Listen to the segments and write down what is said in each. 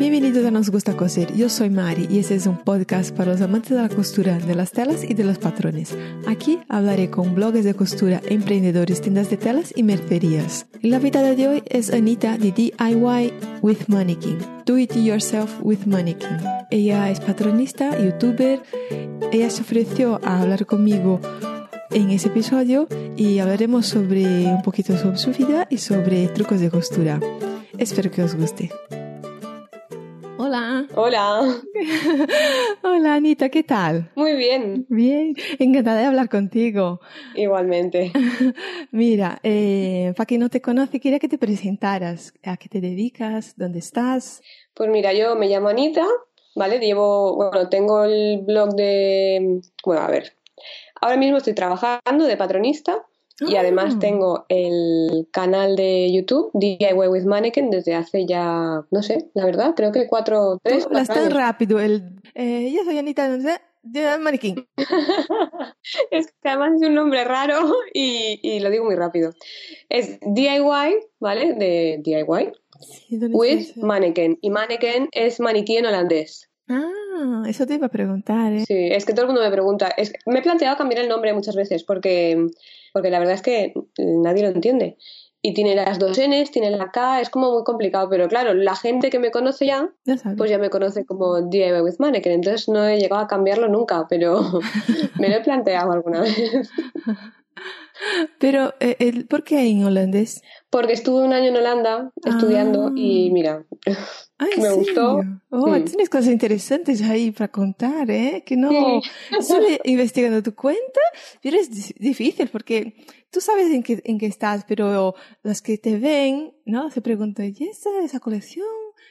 Bienvenidos a Nos Gusta Coser. Yo soy Mari y este es un podcast para los amantes de la costura, de las telas y de los patrones. Aquí hablaré con bloggers de costura, emprendedores, tiendas de telas y mercerías. La invitada de hoy es Anita de DIY with Mannequin. Do it yourself with Mannequin. Ella es patronista, youtuber. Ella se ofreció a hablar conmigo en ese episodio y hablaremos sobre un poquito sobre su vida y sobre trucos de costura. Espero que os guste. Hola. Hola. Anita, ¿qué tal? Muy bien. Bien, encantada de hablar contigo. Igualmente. Mira, eh, para quien no te conoce, quería que te presentaras. ¿A qué te dedicas? ¿Dónde estás? Pues mira, yo me llamo Anita, ¿vale? Llevo, bueno, tengo el blog de, bueno, a ver, ahora mismo estoy trabajando de patronista y además Ah. tengo el canal de YouTube, DIY with Mannequin, desde hace ya, no sé, la verdad, creo que cuatro, tres, Tú hablas tan años. rápido. El, eh, yo soy Anita, no sé, de Maniquín. es que además es un nombre raro y, y lo digo muy rápido. Es DIY, ¿vale? De DIY, Sí, ¿dónde with? Mannequin. Y Mannequin es maniquí en holandés. Ah, eso te iba a preguntar, ¿eh? Sí, es que todo el mundo me pregunta. Es- me he planteado cambiar el nombre muchas veces porque, porque la verdad es que nadie lo entiende. Y tiene las dos Ns, tiene la K, es como muy complicado. Pero claro, la gente que me conoce ya, Ya pues ya me conoce como DIY with Mannequin. Entonces no he llegado a cambiarlo nunca, pero me lo he planteado alguna vez. Pero, eh, el, ¿por qué en holandés? Porque estuve un año en Holanda estudiando Ah. y mira, Ah, ¿en Me gustó. Oh, Mm. tienes cosas interesantes ahí para contar, ¿eh? Que no solo investigando tu cuenta, pero es di- difícil porque tú sabes en qué, en qué estás, pero los que te ven, ¿no? Se preguntan, ¿y esa, esa colección?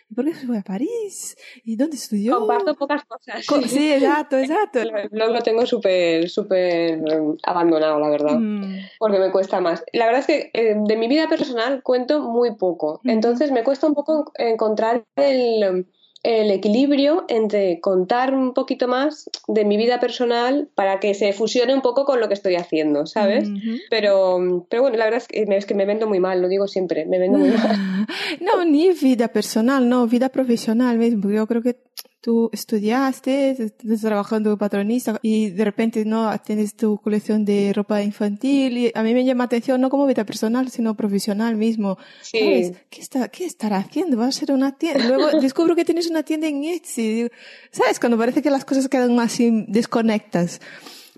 ¿Y por qué se fue a París? ¿Y dónde estudió? comparto pocas cosas. Co- Sí, exacto, exacto. El blog lo tengo súper, súper eh, abandonado, la verdad. Mm, porque me cuesta más. La verdad es que eh, de mi vida personal cuento muy poco, entonces me cuesta un poco encontrar el, el equilibrio entre contar un poquito más de mi vida personal para que se fusione un poco con lo que estoy haciendo, ¿sabes? Pero, pero bueno, la verdad es que me, es que me vendo muy mal, lo digo siempre, me vendo muy mal. No, ni vida personal, no, vida profesional porque Yo creo que tú estudiaste, estás trabajando patronista y de repente no tienes tu colección de ropa infantil y a mí me llama atención no como vida personal, sino profesional mismo. Sí. ¿Sabes? ¿Qué, está, ¿Qué estará haciendo? Va a ser una tienda. Luego descubro que tienes una tienda en Etsy. ¿Sabes? Cuando parece que las cosas quedan así desconectas.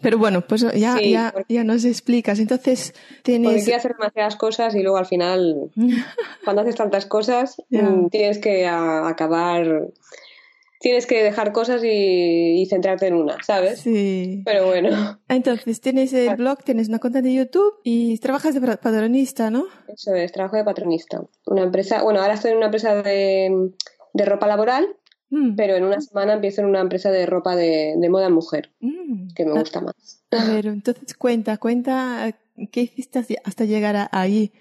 Pero bueno, pues ya, Sí, ya, porque- ya nos explicas. Entonces, Porque tienes... quiero hacer demasiadas cosas y luego al final, cuando haces tantas cosas, Ya. mm, tienes que acabar, tienes que dejar cosas y, y centrarte en una, ¿sabes? Sí. Pero bueno, Entonces, tienes el blog, tienes una cuenta de YouTube y trabajas de pa- padronista, ¿no? eso es, trabajo de patronista. Una empresa, bueno, ahora estoy en una empresa de, de ropa laboral, Mm, pero en una semana empiezo en una empresa de ropa de, de moda mujer, mm. que me A- gusta más. A, ver, entonces cuenta, cuenta qué hiciste hasta- hasta llegar a- ahí.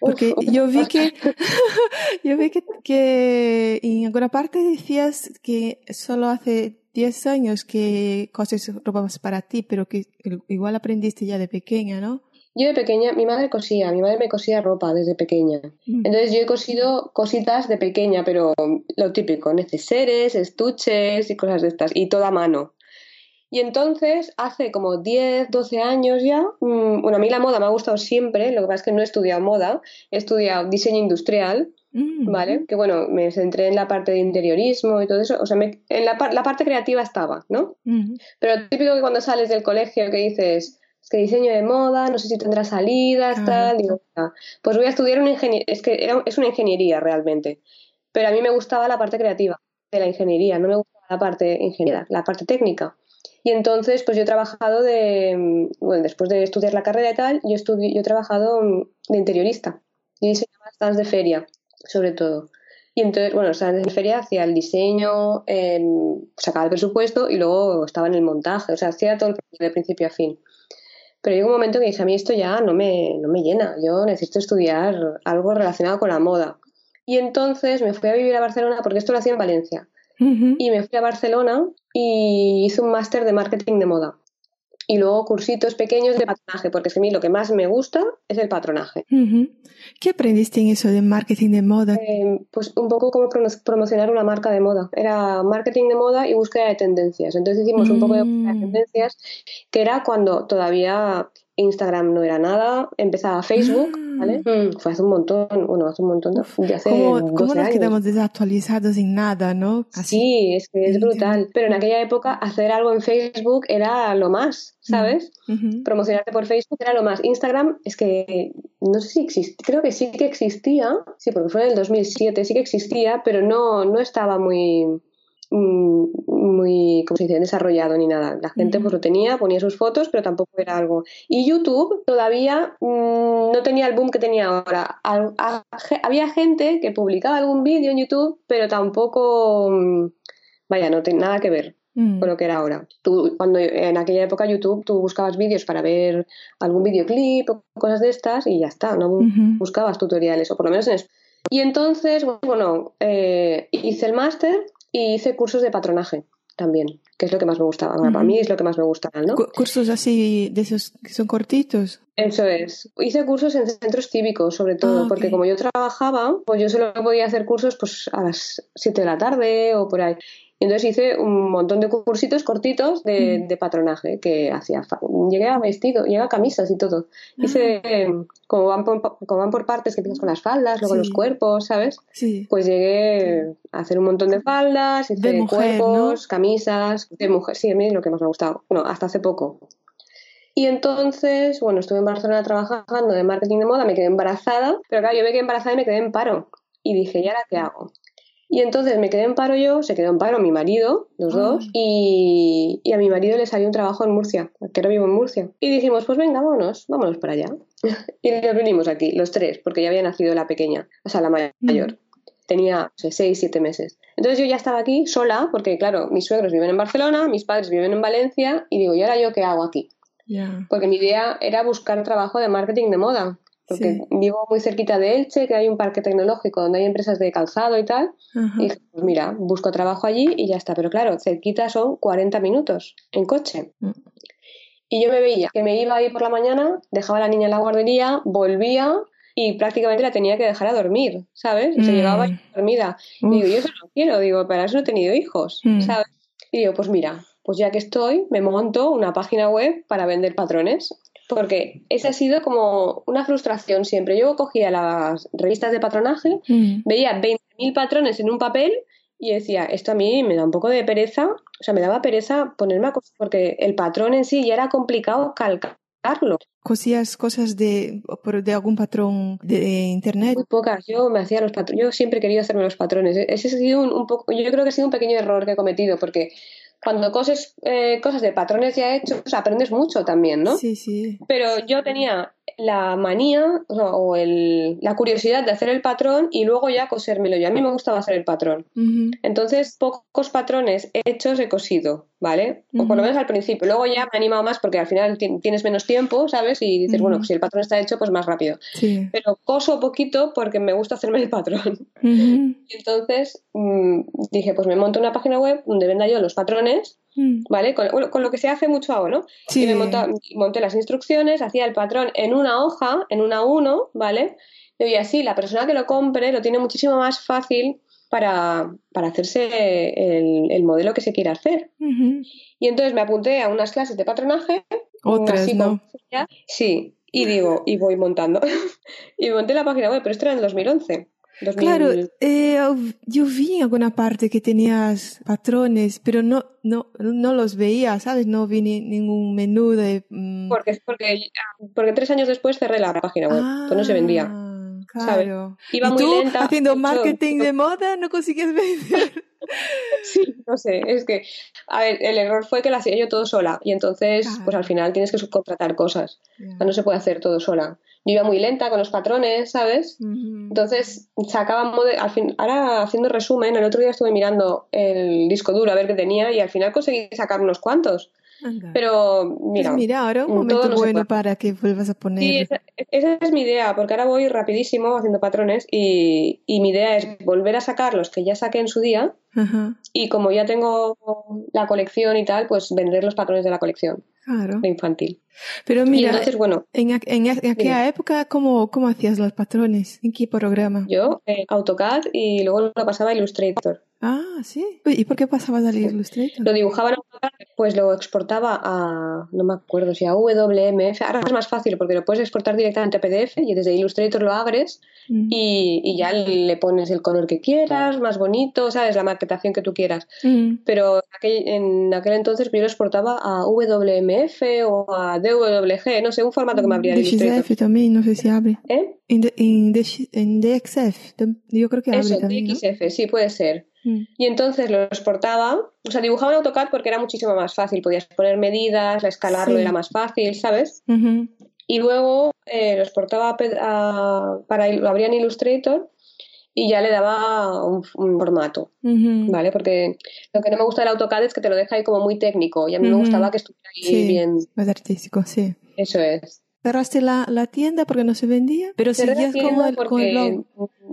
Porque yo vi que, yo vi que, que en alguna parte decías que solo hace 10 años que coses ropa más para ti, pero que igual aprendiste ya de pequeña, ¿no? Yo de pequeña, mi madre cosía, mi madre me cosía ropa desde pequeña. Mm. Entonces yo he cosido cositas de pequeña, pero lo típico, neceseres, estuches y cosas de estas, y toda a mano. Y entonces, hace como 10, 12 años ya, mm, bueno, a mí la moda me ha gustado siempre, lo que pasa es que no he estudiado moda, he estudiado diseño industrial, Mm. ¿vale? Que bueno, me centré en la parte de interiorismo y todo eso, o sea, me- en la, la parte creativa estaba, ¿no? Mm. Pero típico que cuando sales del colegio que dices, es que diseño de moda, no sé si tendrá salidas, tal, digo, "Ah, pues voy a estudiar una ingeniería, es que era, es una ingeniería realmente, pero a mí me gustaba la parte creativa de la ingeniería, no me gustaba la parte ingeniera, la parte técnica. Y entonces, pues yo he trabajado de, mm, bueno, después de estudiar la carrera y tal, yo, estudi- yo he trabajado mm, de interiorista. Yo diseñaba stands de feria, sobre todo. Y entonces, bueno, stands de feria hacía el diseño, em, sacaba el presupuesto y luego estaba en el montaje, o sea, hacía todo el proceso de principio a fin. Pero llegó un momento que dije, a mí esto ya no me, no me llena, yo necesito estudiar algo relacionado con la moda. Y entonces me fui a vivir a Barcelona porque esto lo hacía en Valencia. Y me fui a Barcelona y hice un máster de marketing de moda. y luego cursitos pequeños de patronaje, porque es que a mí lo que más me gusta es el patronaje. ¿Qué aprendiste en eso de marketing de moda? Eh, pues un poco como promocionar una marca de moda. Era marketing de moda y búsqueda de tendencias. Entonces hicimos un poco de búsqueda de mm. tendencias, que era cuando todavía Instagram no era nada, empezaba Facebook, ¿vale? Ah. Mm, fue hace un montón, bueno, hace un montón de, hace ¿Cómo, ¿cómo nos quedamos desactualizados sin nada, no? Sí, es que es brutal. Pero en aquella época hacer algo en Facebook era lo más, ¿sabes? Promocionarte por Facebook era lo más. Instagram es que no sé si existe, creo que sí que existía, sí, porque fue en el 2007, sí que existía, pero no, no estaba muy Mm, muy, como se dice?, desarrollado ni nada. La gente pues lo tenía, ponía sus fotos, pero tampoco era algo. Y YouTube todavía mm, no tenía el boom que tenía ahora. había gente que publicaba algún vídeo en YouTube, pero tampoco, mm, vaya, no tiene nada que ver con lo que era ahora. Tú, cuando en aquella época YouTube tú buscabas vídeos para ver algún videoclip o cosas de estas y ya está, no buscabas tutoriales, o por lo menos en eso. Y entonces, bueno, eh, hice el máster y hice cursos de patronaje también, que es lo que más me gustaba. Para mí es lo que más me gustaba, ¿no? ¿Cursos así de esos que son cortitos? Eso es. Hice cursos en centros cívicos, sobre todo, ah, porque como yo trabajaba, pues yo solo podía hacer cursos pues a las 7 de la tarde o por ahí. Y entonces hice un montón de cursitos cortitos de, de patronaje que hacía. Llegué a vestido, llegué a camisas y todo. Hice, ah. como, van por, como van por partes, que empiezas con las faldas, luego los cuerpos, ¿sabes? Sí. Pues llegué a hacer un montón de faldas, hice de cuerpos, camisas, de mujer. Sí, a mí es lo que más me ha gustado. Bueno, hasta hace poco. Y entonces, bueno, estuve en Barcelona trabajando de marketing de moda, me quedé embarazada, pero claro, yo me quedé embarazada y me quedé en paro. Y dije, ¿y ahora qué hago? Y entonces me quedé en paro yo, se quedó en paro mi marido, los ah. dos, y, a mi marido le salió un trabajo en Murcia, que ahora vivo en Murcia. Y dijimos, pues venga, vámonos, vámonos para allá. y nos vinimos aquí, los tres, porque ya había nacido la pequeña, o sea, la mayor. Tenía no sé, seis, siete meses. Entonces yo ya estaba aquí sola, porque claro, mis suegros viven en Barcelona, mis padres viven en Valencia, y digo, ¿y ahora yo qué hago aquí? Porque mi idea era buscar trabajo de marketing de moda porque vivo muy cerquita de Elche, que hay un parque tecnológico donde hay empresas de calzado y tal. Y dije, pues mira, busco trabajo allí y ya está. Pero claro, cerquita son 40 minutos en coche. Mm. Y yo me veía que me iba ahí por la mañana, dejaba a la niña en la guardería, volvía y prácticamente la tenía que dejar a dormir, ¿sabes? Y se llegaba mm. dormida. Y digo, yo eso no quiero, digo, para eso no he tenido hijos, mm. ¿sabes? Y digo, pues mira, pues ya que estoy, me monto una página web para vender patrones porque esa ha sido como una frustración siempre. Yo cogía las revistas de patronaje, mm. veía 20.000 patrones en un papel y decía, esto a mí me da un poco de pereza, o sea, me daba pereza ponerme a coser, porque el patrón en sí ya era complicado calcarlo. ¿Cosías cosas de, de algún patrón de internet? Muy pocas, yo me hacía los patrones, yo siempre he querido hacerme los patrones. Ese ha sido un, poco, yo creo que ha sido un pequeño error que he cometido, porque cuando coses eh, cosas de patrones ya hechos, aprendes mucho también, ¿no? Sí, sí. Pero yo tenía la manía o, el, la curiosidad de hacer el patrón y luego ya cosérmelo. Y a mí me gustaba hacer el patrón. Entonces, pocos patrones hechos he cosido, ¿vale? O por lo menos al principio. Luego ya me he animado más porque al final tienes menos tiempo, ¿sabes? Y dices, bueno, si el patrón está hecho, pues más rápido. Sí. Pero coso poquito porque me gusta hacerme el patrón. Entonces mm, dije, pues me monto una página web donde venda yo los patrones. ¿Vale? Con, lo que se hace mucho ahora, ¿no? Sí. me monté, las instrucciones, hacía el patrón en una hoja, en una 1, ¿vale? Y así la persona que lo compre lo tiene muchísimo más fácil para, hacerse el, modelo que se quiera hacer. Y entonces me apunté a unas clases de patronaje. Otras, ¿no? Sí, y digo, y voy montando. y monté la página web, pero esto era en 2011. Claro, eh, yo vi en alguna parte que tenías patrones, pero no, no, no los veía, ¿sabes? No vi ningún menú de... Mm. Porque, porque, porque tres años después cerré la página web, pues no se vendía. Ah, claro. Iba ¿Y muy tú, lenta. haciendo marketing de moda, no consigues vender. sí, no sé, es que, a ver, el error fue que la hacía yo todo sola y entonces, pues al final tienes que subcontratar cosas. no se puede hacer todo sola yo iba muy lenta con los patrones, ¿sabes? Entonces sacaba al fin, ahora haciendo resumen, el otro día estuve mirando el disco duro a ver qué tenía y al final conseguí sacar unos cuantos. Pero mira, pues mira, ahora un momento bueno para que vuelvas a poner. Sí, esa, es mi idea, porque ahora voy rapidísimo haciendo patrones y, y, mi idea es volver a sacar los que ya saqué en su día y como ya tengo la colección y tal, pues vender los patrones de la colección. Claro. de infantil. Pero mira, entonces, bueno, en, aqu- en aquella época, ¿cómo, ¿cómo hacías los patrones? ¿En qué programa? yo eh, AutoCAD y luego lo pasaba a Illustrator. Ah, sí. ¿Y por qué pasabas al Illustrator? Lo dibujaba en AutoCAD, pues lo exportaba a, no me acuerdo si a WMF. Ahora es más fácil porque lo puedes exportar directamente a PDF y desde Illustrator lo abres Mm. y, y ya le pones el color que quieras, más bonito, ¿sabes? La maquetación que tú quieras. Mm. Pero aquel- en aquel entonces yo lo exportaba a WMF o a DWG, no sé, un formato que me abría el Illustrator. DXF también, no sé si abre. ¿Eh? En, DXF, yo creo que abre Eso, también, ¿no? DXF, sí, puede ser. Mm. Y entonces lo exportaba, o sea, dibujaba en AutoCAD porque era muchísimo más fácil, podías poner medidas, escalarlo Sí. era más fácil, ¿sabes? Y luego eh, lo exportaba a pe- a- para lo abría en Illustrator y ya le daba un, un formato, Ujú. ¿vale? Porque lo que no me gusta del AutoCAD es que te lo deja ahí como muy técnico y a mí me Ujú. gustaba que estuviera ahí Sí, bien, más artístico, sí. eso es. Cerraste la, la tienda porque no se vendía, pero Cerré seguías como el, con.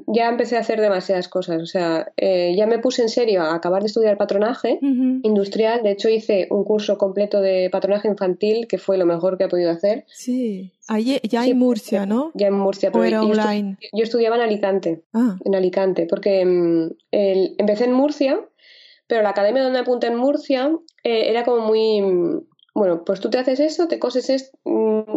Ya empecé a hacer demasiadas cosas, o sea, eh, ya me puse en serio a acabar de estudiar patronaje industrial. De hecho, hice un curso completo de patronaje infantil, que fue lo mejor que he podido hacer, Sí. Allí, ya Sí, en Murcia, ¿no? ya en Murcia. O pero era yo, estu- online. yo estudiaba en Alicante, Ah, en Alicante, porque mm, el- empecé en Murcia, pero la academia donde apunté en Murcia eh, era como muy... mm, Bueno, pues tú te haces eso, te coses esto.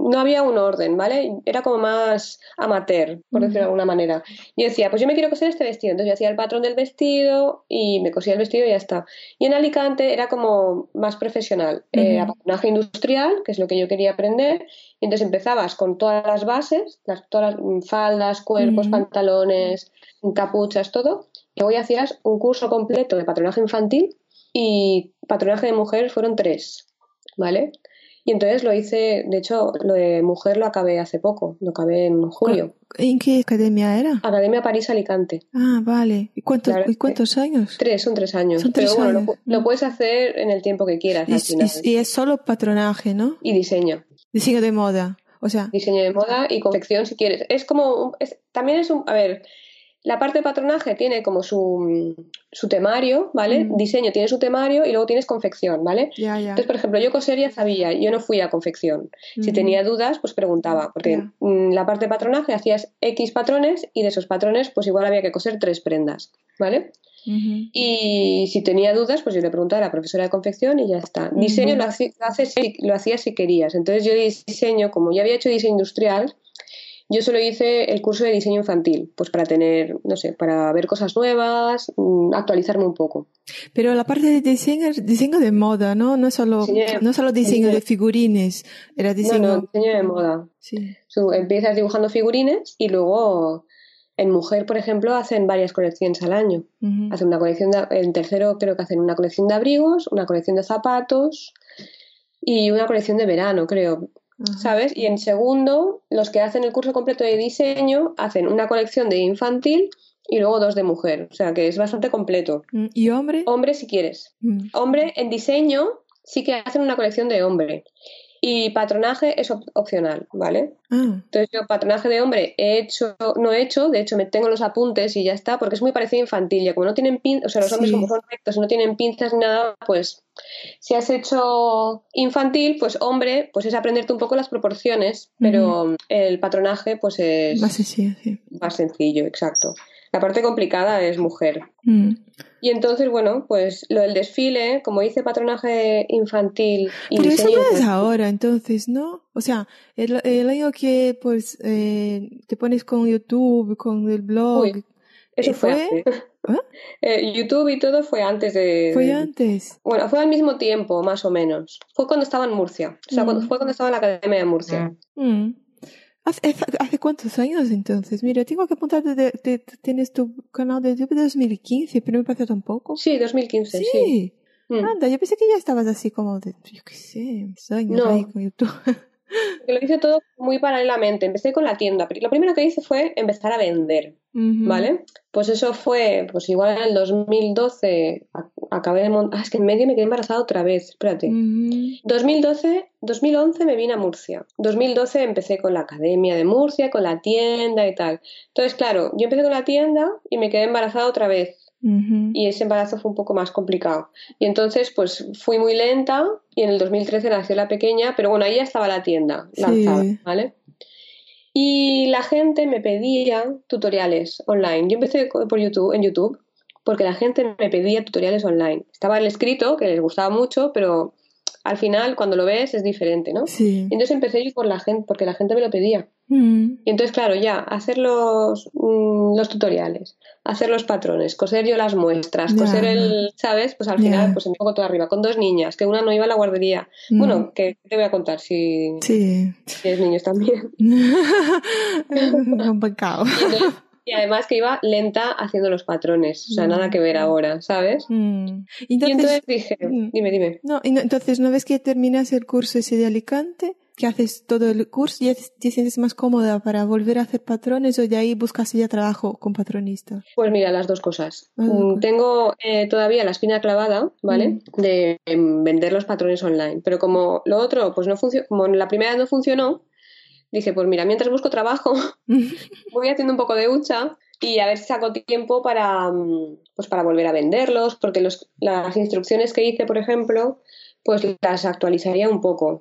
No había un orden, ¿vale? Era como más amateur, por decirlo de alguna manera. Yo decía, pues yo me quiero coser este vestido. Entonces yo hacía el patrón del vestido y me cosía el vestido y ya está. Y en Alicante era como más profesional. Eh, Era Ujú. patronaje industrial, que es lo que yo quería aprender. Y entonces empezabas con todas las bases, las, todas las mm, faldas, cuerpos, pantalones, capuchas, todo. Y luego hacías un curso completo de patronaje infantil y patronaje de mujer fueron tres, ¿vale? Y entonces lo hice, de hecho, lo de mujer lo acabé hace poco, lo acabé en julio. ¿en qué academia era? Academia París Alicante. Ah, vale. ¿Y cuántos, ¿y cuántos años? Tres, son tres años. Son Pero tres bueno, lo años. lo, Mm. puedes hacer en el tiempo que quieras Y, al final. y- y es solo patronaje, ¿no? Y diseño. Diseño de moda. O sea, Diseño de moda y confección si quieres. Es como, es- también es un, a ver, la parte de patronaje tiene como su, su temario, ¿vale? Mm. Diseño tiene su temario y luego tienes confección, ¿vale? ya. Entonces, por ejemplo, yo coser ya sabía, yo no fui a confección. Si Ujú. tenía dudas, pues preguntaba, porque mm, la parte de patronaje hacías X patrones y de esos patrones, pues igual había que coser tres prendas, ¿vale? Y si tenía dudas, pues yo le preguntaba a la profesora de confección y ya está. Diseño lo, hace- lo, si querías. Entonces yo diseño, como ya había hecho diseño industrial, yo solo hice el curso de diseño infantil, pues para tener, no sé, para ver cosas nuevas, mm, actualizarme un poco. Pero la parte de diseño es diseño de moda, ¿no? No solo, Diseño de- no solo diseño de figurines, era diseño... No, no, diseño de moda. Sí. Empiezas dibujando figurines y luego en mujer, por ejemplo, hacen varias colecciones al año. Hacen una colección de, en tercero creo que hacen una colección de abrigos, una colección de zapatos y una colección de verano, creo. ¿Sabes? Y en segundo, los que hacen el curso completo de diseño hacen una colección de infantil y luego dos de mujer. O sea que es bastante completo. Mm, ¿Y hombre? Hombre si quieres. Mm. Hombre en diseño sí que hacen una colección de hombre. Y patronaje es op- opcional, ¿vale? Ah, Entonces yo patronaje de hombre he hecho, no he hecho, de hecho me tengo los apuntes y ya está, porque es muy parecido a infantil, ya como no tienen pinzas, o sea, los hombres como son rectos y no tienen pinzas ni nada, pues si has hecho infantil, pues hombre, pues es aprenderte un poco las proporciones, pero el patronaje pues es más sencillo, sí. más sencillo, exacto. La parte complicada es mujer. Mm. Y entonces, bueno, pues lo del desfile, como hice patronaje infantil y Pero eso no es infantil- ahora, entonces, ¿no? O sea, el, el año que pues eh, te pones con YouTube, con el blog, Uy, eso ¿eh, fue. ¿Ah? Eh, YouTube y todo fue antes de... fue antes. Bueno, fue al mismo tiempo, más o menos. Fue cuando estaba en Murcia. O sea, Mm. cuando, fue cuando estaba en la Academia de Murcia. Mm. ¿Hace, hace- cuántos años entonces? Mira, tengo que apuntar, de, de- de- tienes tu canal de YouTube de 2015, pero me parece tampoco. Sí, 2015, sí. Sí. Mm. Anda, yo pensé que ya estabas así como de, yo qué sé, años No. ahí con YouTube. Que Lo hice todo muy paralelamente. Empecé con la tienda. Lo primero que hice fue empezar a vender. ¿vale? Pues eso fue, pues igual en el 2012 a- acabé de montar... Ah, es que en medio me quedé embarazada otra vez. Espérate. Ujú. 2012, 2011 me vine a Murcia. 2012 empecé con la academia de Murcia, con la tienda y tal. Entonces, claro, yo empecé con la tienda y me quedé embarazada otra vez. Y ese embarazo fue un poco más complicado. Y entonces, pues fui muy lenta y en el 2013 nació la pequeña, pero bueno, ahí ya estaba la tienda lanzada, ¿vale? Y la gente me pedía tutoriales online. Yo empecé por YouTube, en YouTube porque la gente me pedía tutoriales online. Estaba el escrito, que les gustaba mucho, pero al final cuando lo ves es diferente, ¿no? Sí. Y entonces empecé yo por la gente, porque la gente me lo pedía. Mm. Y entonces, claro, ya, hacer los, mm, los tutoriales, hacer los patrones, coser yo las muestras, coser el, ¿sabes? Pues al final, pues me pongo todo arriba, con dos niñas, que una no iba a la guardería. Mm. Bueno, que te voy a contar si Sí. tienes niños también. Un pecado. Entonces- y además que iba lenta haciendo los patrones, o sea, Mm. nada que ver ahora, ¿sabes? Mm. y Entonces, entonces dije, mm. dime, dime. no, y no- entonces, una vez que terminas el curso ese de Alicante, que haces todo el curso, ya te te sientes más cómoda para volver a hacer patrones o de ahí buscas ya trabajo con patronista. Pues mira, las dos cosas. Mm. Tengo eh, todavía la espina clavada, ¿vale? Mm. De em, vender los patrones online. Pero como lo otro, pues no funcionó, como la primera no funcionó, dije, pues mira, mientras busco trabajo, voy haciendo un poco de hucha y a ver si saco tiempo para, mm, pues para volver a venderlos, porque los, las instrucciones que hice, por ejemplo, pues las actualizaría un poco,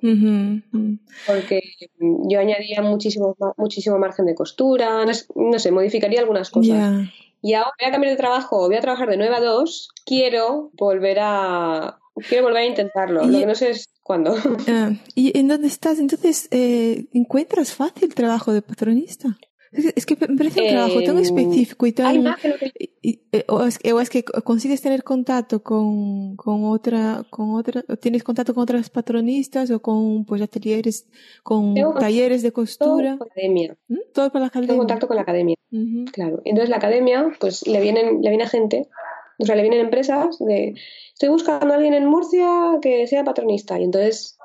porque mm, yo añadiría muchísimo, muchísimo margen de costura, no, sé, modificaría algunas cosas. Y ahora voy a cambiar de trabajo, voy a trabajar de 9 a 2, quiero volver a quiero volver a intentarlo, Y- lo que no sé es cuándo. Ah, ¿Y en dónde estás? Entonces, eh, ¿encuentras fácil trabajo de patronista? Es que, es que me parece un trabajo tan Em, específico y tan... Más que que y- y- eh, o, es, que- o es que consigues tener contacto con, con otra, con otra, tienes contacto con otras patronistas o con pues ateliers, con Tengo talleres de todo costura, con la academia. ¿Mm? todo para la academia. Tengo contacto con la academia, claro. Entonces la academia, pues le vienen, le viene gente, o sea, le vienen empresas de estoy buscando a alguien en Murcia que sea patronista. Y entonces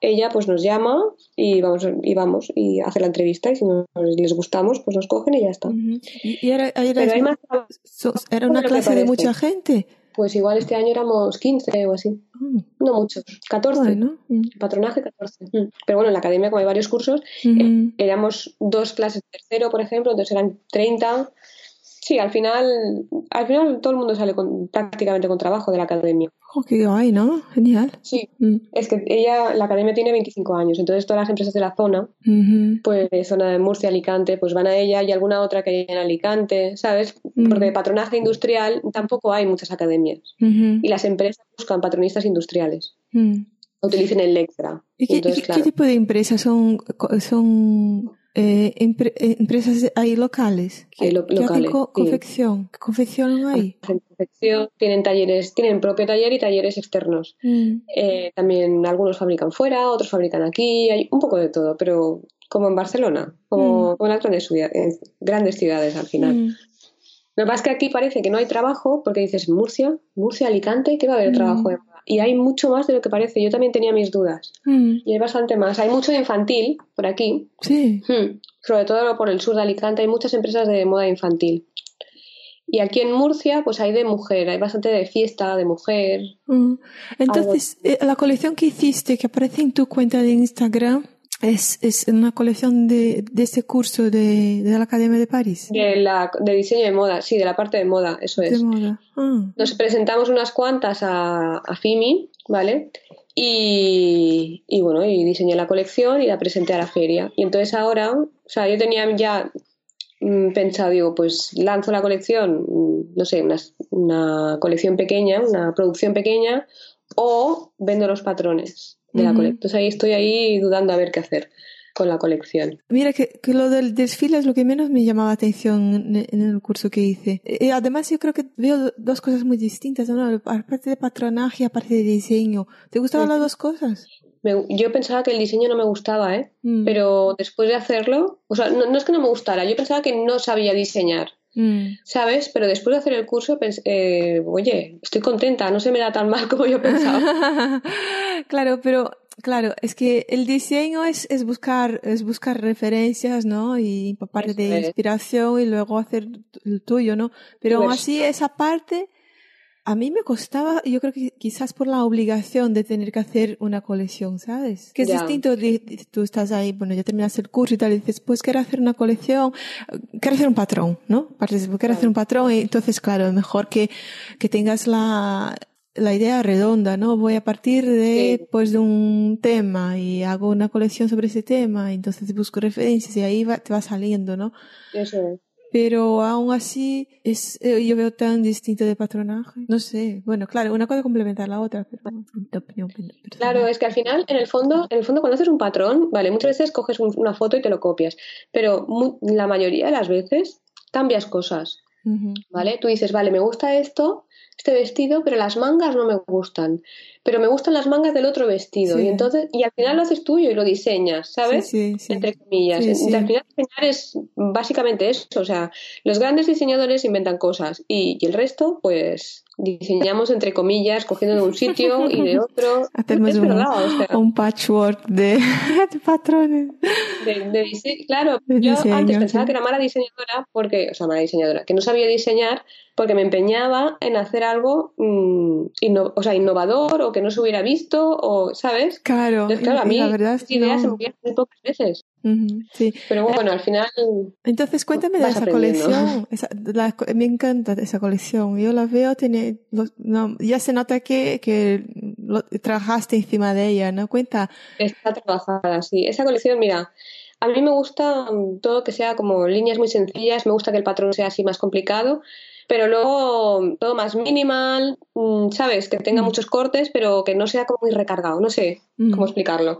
ella pues nos llama y vamos, y vamos y hace la entrevista y si nos les gustamos, pues nos cogen y ya está. Y, y era, era, Pero hay más so- era una clase de mucha gente. Pues igual este año éramos 15 o así. Mm, No muchos, 14. Bueno. mm, Patronaje 14. Mm. Pero bueno, en la academia, como hay varios cursos, ujú. éramos dos clases de tercero, por ejemplo, entonces eran 30. Sí, al final, al final todo el mundo sale con, prácticamente con trabajo de la academia. Oh, qué guay, ¿no? Genial. Sí, Mm, es que ella, la academia tiene 25 años, entonces todas las empresas de la zona, pues zona de Murcia, Alicante, pues van a ella y alguna otra que hay en Alicante, ¿sabes? Mm. Porque de patronaje industrial tampoco hay muchas academias. Y las empresas buscan patronistas industriales, Mm. utilicen el Lectra. ¿Y qué, Entonces, qué- qué claro. tipo de empresas son, son eh, empre- eh, empresas ahí locales? Sí, lo- que hacen locales, co- sí. confección? ¿Qué confeccionan ahí? confección, tienen talleres, tienen propio taller y talleres externos. Mm, Eh, también algunos fabrican fuera, otros fabrican aquí, hay un poco de todo, pero como en Barcelona, como, como en las grandes, ciudad- en grandes ciudades al final. mm, Lo que pasa es que aquí parece que no hay trabajo porque dices Murcia, Murcia, Alicante, que va a haber Mm. trabajo moda. Y hay mucho más de lo que parece. Yo también tenía mis dudas. mm. Y hay bastante más. Hay mucho de infantil por aquí, Sí. Hmm. sobre todo por el sur de Alicante, hay muchas empresas de moda infantil. Y aquí en Murcia, pues hay de mujer, hay bastante de fiesta, de mujer. Mm. Entonces, eh, la colección que hiciste, que aparece en tu cuenta de Instagram, es, es una colección de, de este curso de, de la Academia de París. De, la, de diseño de moda, sí, de la parte de moda, eso De es. moda. Ah. Nos presentamos unas cuantas a, a FIMI, ¿vale? Y, y bueno, y diseñé la colección y la presenté a la feria. Y entonces ahora, o sea, yo tenía ya mm, pensado, digo, pues lanzo la colección, mm, no sé, una, una colección pequeña, una producción pequeña, o vendo los patrones de la colección. Entonces ahí estoy ahí dudando a ver qué hacer con la colección. Mira que, que lo del desfile es lo que menos me llamaba la atención en, en el curso que hice. Eh, además, yo creo que veo dos cosas muy distintas, ¿no? Aparte de patronaje y aparte de diseño. ¿Te gustaban las dos cosas? Me- yo pensaba que el diseño no me gustaba, ¿eh? Mm. pero después de hacerlo, o sea, no, no es que no me gustara, yo pensaba que no sabía diseñar, Mm. ¿sabes? Pero después de hacer el curso, eh, oye, estoy contenta, no se me da tan mal como yo pensaba. claro, pero claro, es que el diseño es, es buscar es buscar referencias, ¿no? Y parte de inspiración y luego hacer el tuyo, ¿no? Pero aún Pues- así esa parte A mí me costaba, yo creo que quizás por la obligación de tener que hacer una colección, ¿sabes? Que es distinto, de, tú estás ahí, bueno, ya terminaste el curso y tal, y dices, pues quiero hacer una colección, quiero hacer un patrón, ¿no? Quiero hacer un patrón, y entonces, claro, mejor que, que tengas la, la idea redonda, ¿no? Voy a partir de, pues, de un tema y hago una colección sobre ese tema, y entonces busco referencias y ahí va, te va saliendo, ¿no? Eso es pero aún así es, eh, yo veo tan distinto de patronaje. No sé, bueno, claro, una cosa complementa a la otra, pero opinión Claro, es que al final, en el fondo, en el fondo cuando haces un patrón, vale, muchas veces coges una foto y te lo copias, pero la mayoría de las veces cambias cosas, ¿vale? Tú dices, vale, me gusta esto, este vestido, pero las mangas no me gustan pero me gustan las mangas del otro vestido. Y entonces, y al final lo haces tuyo y lo diseñas, ¿sabes? Sí, Entre comillas. al final diseñar es básicamente eso. O sea, los grandes diseñadores inventan cosas y, y el resto, pues diseñamos entre comillas, cogiendo de un sitio y de otro. Hacemos un, patchwork de, patrones. De, claro, yo antes pensaba que era mala diseñadora porque, o sea, mala diseñadora, que no sabía diseñar porque me empeñaba en hacer algo mm, o sea, innovador o que no se hubiera visto o, ¿sabes? Claro, claro a mí la verdad es ideas se me muy pocas veces. sí. Pero bueno, al final. Entonces, cuéntame de esa colección. me encanta esa colección. Yo la veo, tiene, no, ya se nota que, que trabajaste encima de ella, ¿no? Cuenta. Está trabajada, sí. Esa colección, mira, a mí me gusta todo que sea como líneas muy sencillas, me gusta que el patrón sea así más complicado, pero luego todo más minimal, mm, ¿sabes? Que tenga mm. muchos cortes, pero que no sea como muy recargado, no sé cómo mm. explicarlo.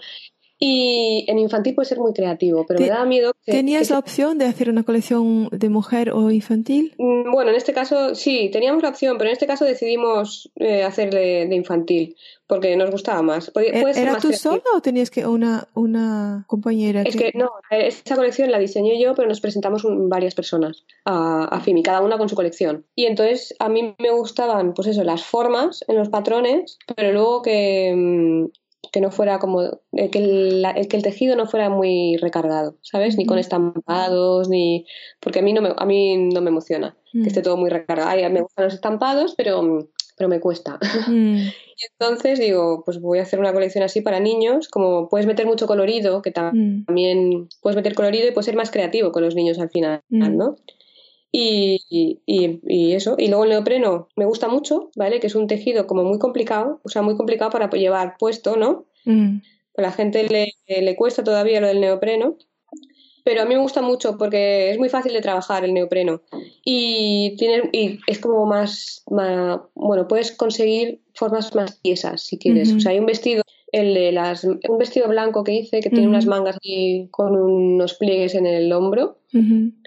Y en infantil puede ser muy creativo, pero me da miedo. Que, ¿Tenías la opción de hacer una colección de mujer o infantil? Mm, bueno, en este caso sí, teníamos la opción, pero en este caso decidimos eh, hacer de, infantil porque nos gustaba más. ¿E-, ¿Era tú sola o tenías que una, una compañera? Es que... no, esa colección la diseñé yo, pero nos presentamos varias personas a, a FIMI, cada una con su colección. Y entonces a mí me gustaban, pues eso, las formas en los patrones, pero luego que mm, que no fuera como eh, que el, que el tejido no fuera muy recargado, ¿sabes? Ni con estampados, ni porque a mí no me, a mí no me emociona que esté todo muy recargado. Ay, me gustan los estampados, pero pero me cuesta. y entonces digo, pues voy a hacer una colección así para niños, como puedes meter mucho colorido, que también puedes meter colorido y puedes ser más creativo con los niños al final, ¿no? Y, y, eso. Y luego el neopreno me gusta mucho, ¿vale? Que es un tejido como muy complicado, o sea, muy complicado para llevar puesto, ¿no? Mm. A la gente le, le, cuesta todavía lo del neopreno. Pero a mí me gusta mucho porque es muy fácil de trabajar el neopreno. Y, tiene, y es como más, más, Bueno, puedes conseguir formas más tiesas si quieres. O sea, hay un vestido el de las, un vestido blanco que hice que tiene unas mangas y con unos pliegues en el hombro.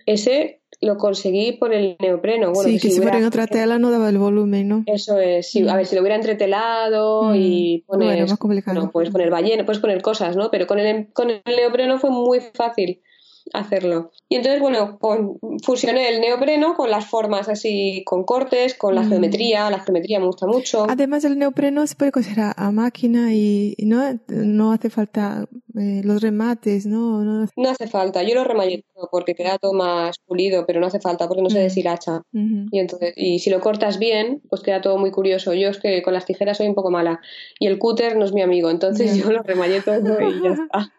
Ese lo conseguí por el neopreno. Bueno, sí, que, si, fuera en otra tela no daba el volumen, ¿no? Eso es, sí, a ver, si lo hubiera entretelado y mm. pones, más complicado. No, puedes poner ballena, puedes poner cosas, ¿no? Pero con el, con el neopreno fue muy fácil hacerlo. Y entonces, bueno, fusioné el neopreno con las formas así, con cortes, con la mm. geometría. La geometría me gusta mucho. Además, el neopreno se puede coser a, máquina y no, no hace falta eh, los remates, ¿no? ¿no? hace falta. Yo lo remallé porque queda todo más pulido, pero no hace falta porque no se mm. deshilacha. Y entonces, y si lo cortas bien, pues queda todo muy curioso. Yo es que con las tijeras soy un poco mala y el cúter no es mi amigo, entonces yo lo remallé todo y ya está.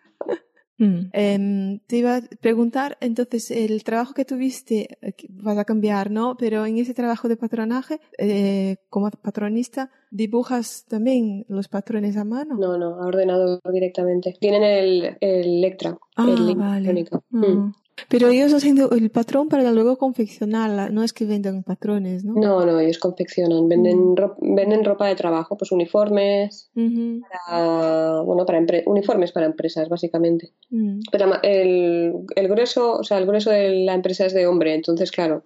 Mm. Em, te iba a preguntar, entonces, el trabajo que tuviste, eh, vas a cambiar, ¿no? Pero en ese trabajo de patronaje, eh, como patronista, ¿dibujas también los patrones a mano? No, no, a ordenador directamente. Tienen el, el Lectra, ah, el vale. Mm. Pero ellos hacen el patrón para luego confeccionarla, no es que vendan patrones, ¿no? No, no, ellos confeccionan, venden, mm. ropa, venden ropa de trabajo, pues uniformes, para, bueno, para uniformes para empresas, básicamente. Mm. Pero el, el grueso, o sea, el grueso de la empresa es de hombre, entonces, claro,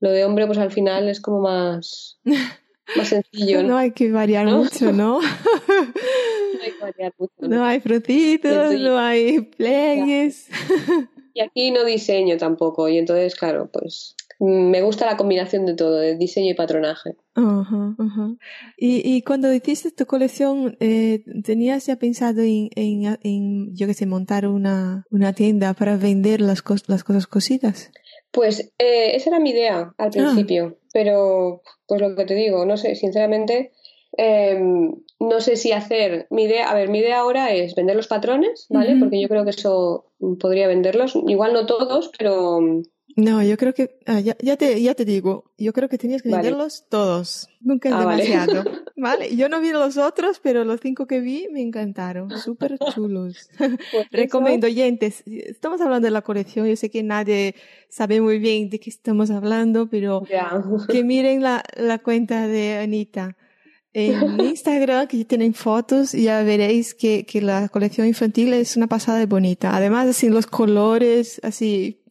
lo de hombre, pues al final es como más, más sencillo. ¿no? hay que variar mucho, ¿no? no hay que variar mucho. No, hay frutitos, no hay pliegues. Y aquí no diseño tampoco. Y entonces, claro, pues me gusta la combinación de todo, de diseño y patronaje. Y, y cuando hiciste tu colección, eh, ¿tenías ya pensado en, en, yo qué sé, montar una, una tienda para vender las, las cosas cosidas? Pues eh, esa era mi idea al ah. principio. pero pues lo que te digo, no sé, sinceramente, em, no sé si hacer mi idea, a ver, mi idea ahora es vender los patrones, ¿vale? Porque yo creo que eso podría venderlos, igual no todos, pero no, yo creo que, ah, ya, ya, te, ya te digo, yo creo que tenías que venderlos todos. Nunca es ah, demasiado. Vale. Yo no vi los otros, pero los cinco que vi me encantaron. Súper chulos. Pues Recomiendo, oyentes, estamos hablando de la colección. Yo sé que nadie sabe muy bien de qué estamos hablando, pero que miren la, la cuenta de Anita en Instagram que tienen fotos ya veréis que, que la colección infantil es una pasada de bonita. Además, así los colores, así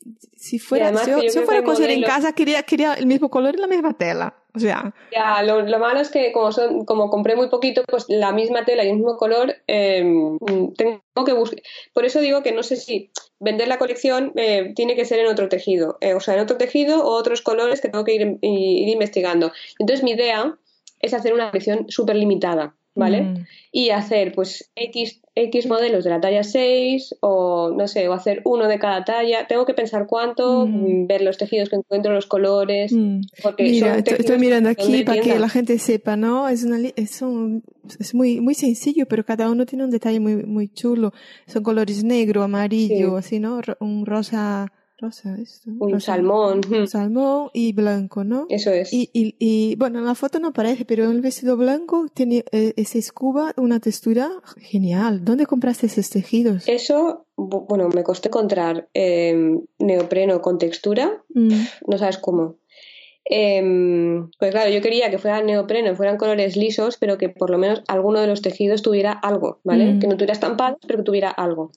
si fuera, si, yo, fuera a coser en casa, quería, quería el mismo color y la misma tela. O sea. Ya, lo, malo es que como, son, como compré muy poquito, pues la misma tela y el mismo color, em, tengo que buscar. Por eso digo que no sé si vender la colección eh, tiene que ser en otro tejido. Eh, o sea, en otro tejido o otros colores que tengo que ir, ir investigando. Entonces, mi idea es hacer una colección súper limitada. ¿vale? Mm. Y hacer pues X, X modelos de la talla 6 o no sé, o hacer uno de cada talla. Tengo que pensar cuánto, mm. ver los tejidos que encuentro, los colores. Mm. Mira, estoy mirando aquí para que la gente sepa, ¿no? Es, una, es, un, es muy, muy sencillo, pero cada uno tiene un detalle muy, muy chulo. Son colores negro, amarillo, así, ¿no? Un rosa rosa esto. Un salmón. Salmón y blanco, ¿no? Eso es. Y, y, y, bueno, en la foto no aparece, pero en el vestido blanco tiene eh, ese escuba una textura genial. ¿Dónde compraste esos tejidos? Eso, bueno, me costó encontrar em, neopreno con textura. Mm. No sabes cómo. Em, pues claro, yo quería que fuera neopreno, fueran colores lisos, pero que por lo menos alguno de los tejidos tuviera algo, ¿vale? Mm. Que no tuviera estampados, pero que tuviera algo.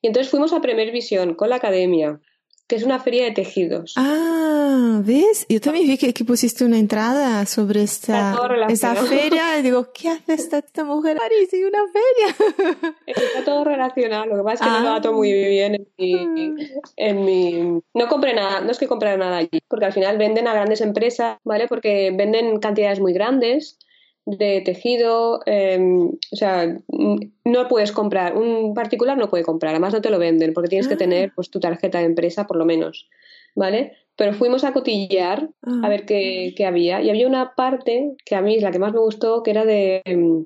Y entonces fuimos a Premier Visión con la academia que es una feria de tejidos. Ah, ¿ves? Yo también vi que, que pusiste una entrada sobre esta, esta feria y digo, ¿qué hace esta, esta mujer Ari una feria? Está todo relacionado, lo que pasa es que no lo ato muy ah. bien en mi, en mi... No compré nada, no es que compré nada allí, porque al final venden a grandes empresas, ¿vale? Porque venden cantidades muy grandes de tejido, em, o sea, no puedes comprar, un particular no puede comprar, además no te lo venden porque tienes que ah. tener pues tu tarjeta de empresa por lo menos, ¿vale? Pero fuimos a cotillear a ah. ver qué, qué, había y había una parte que a mí es la que más me gustó que era de em,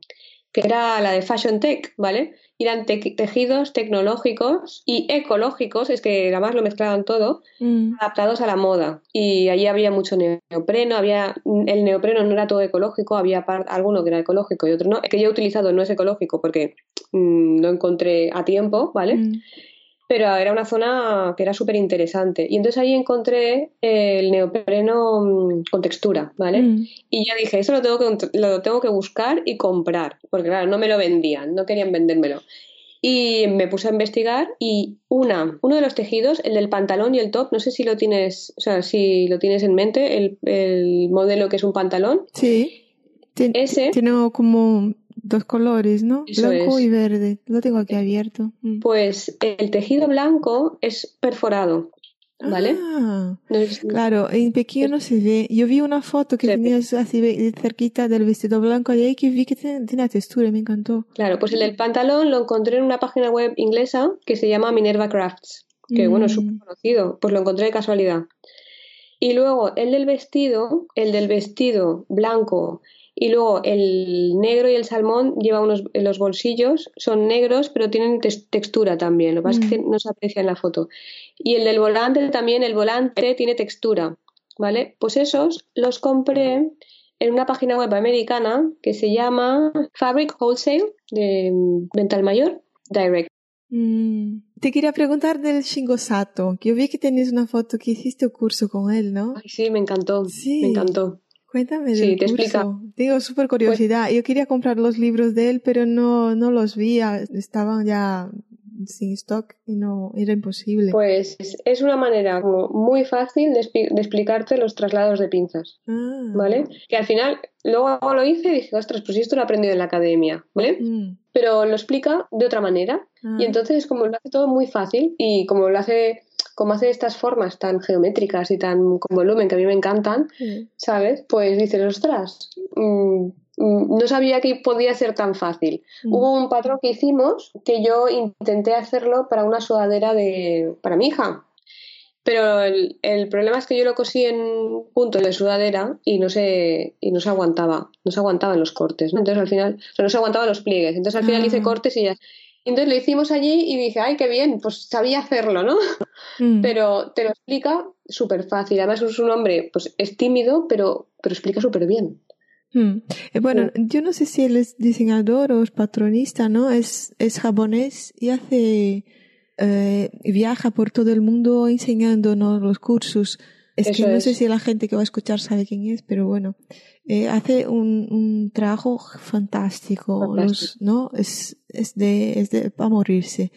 que era la de Fashion Tech, ¿vale? Eran tejidos tecnológicos y ecológicos, es que además lo mezclaban todo, mm. adaptados a la moda. Y allí había mucho neopreno, había el neopreno no era todo ecológico, había alguno que era ecológico y otro no. El que yo he utilizado no es ecológico porque mm, lo encontré a tiempo, ¿vale? Mm pero era una zona que era súper interesante. Y entonces ahí encontré el neopreno mm, con textura, ¿vale? Mm. Y yo dije, eso lo tengo, que, lo tengo que buscar y comprar, porque claro, no me lo vendían, no querían vendérmelo. Y me puse a investigar y una, uno de los tejidos, el del pantalón y el top, no sé si lo tienes, o sea, si lo tienes en mente, el, el modelo que es un pantalón. Sí. Ese. Tiene como dos colores, ¿no? blanco y verde. Lo tengo aquí abierto. Mm. Pues el tejido blanco es perforado. ¿Vale? Ah, claro, en pequeño no se ve. Yo vi una foto que tenías así cerquita del vestido blanco y ahí que vi que tenía textura, me encantó. Claro, pues el del pantalón lo encontré en una página web inglesa que se llama Minerva Crafts, que bueno, es súper mm. conocido, pues lo encontré de casualidad. Y luego el del vestido, el del vestido blanco y luego el negro y el salmón lleva unos los bolsillos, son negros, pero tienen textura también. Lo que pasa es que mm. no se aprecia en la foto. Y el del volante también, el volante tiene textura. ¿Vale? Pues esos los compré en una página web americana que se llama Fabric Wholesale de Venta al Mayor Direct. Mm. Te quería preguntar del Shingo Sato, que yo vi que tenéis una foto que hiciste un curso con él, ¿no? Ay, sí, me encantó. Sí. Me encantó. Cuéntame sí, te curso. Tengo súper curiosidad. Yo quería comprar los libros de él, pero no, no los vi. Estaban ya sin stock y no era imposible. Pues es una manera muy fácil de, explicarte los traslados de pinzas, ah. ¿vale? Que al final luego lo hice y dije, ostras, pues esto lo he aprendido en la academia, ¿vale? Mm. Pero lo explica de otra manera y ah. entonces como lo hace todo muy fácil y como lo hace como hace estas formas tan geométricas y tan con volumen que a mí me encantan, ¿sabes? Pues dices, ostras, mm, mm, no sabía que podía ser tan fácil. Mm. Hubo un patrón que hicimos que yo intenté hacerlo para una sudadera de, para mi hija. Pero el, el, problema es que yo lo cosí en punto de sudadera y no se, y no se aguantaba, no se aguantaban los cortes, ¿no? Entonces al final, o sea, no se aguantaban los pliegues. Entonces al final hice Ah. cortes y ya. Entonces lo hicimos allí y dije, ay, qué bien, pues sabía hacerlo, ¿no? Mm. Pero te lo explica súper fácil. Además es un hombre, pues es tímido, pero, pero explica súper bien. Mm. Eh, bueno, yo no sé si él es diseñador o es patronista, ¿no? Es, es japonés y hace, eh, viaja por todo el mundo enseñándonos los cursos. Es Eso que no es. sé si la gente que va a escuchar sabe quién es, pero bueno, eh, hace un, un trabajo fantástico, Fantástico. los- ¿no? Es, es de, es de, para morirse.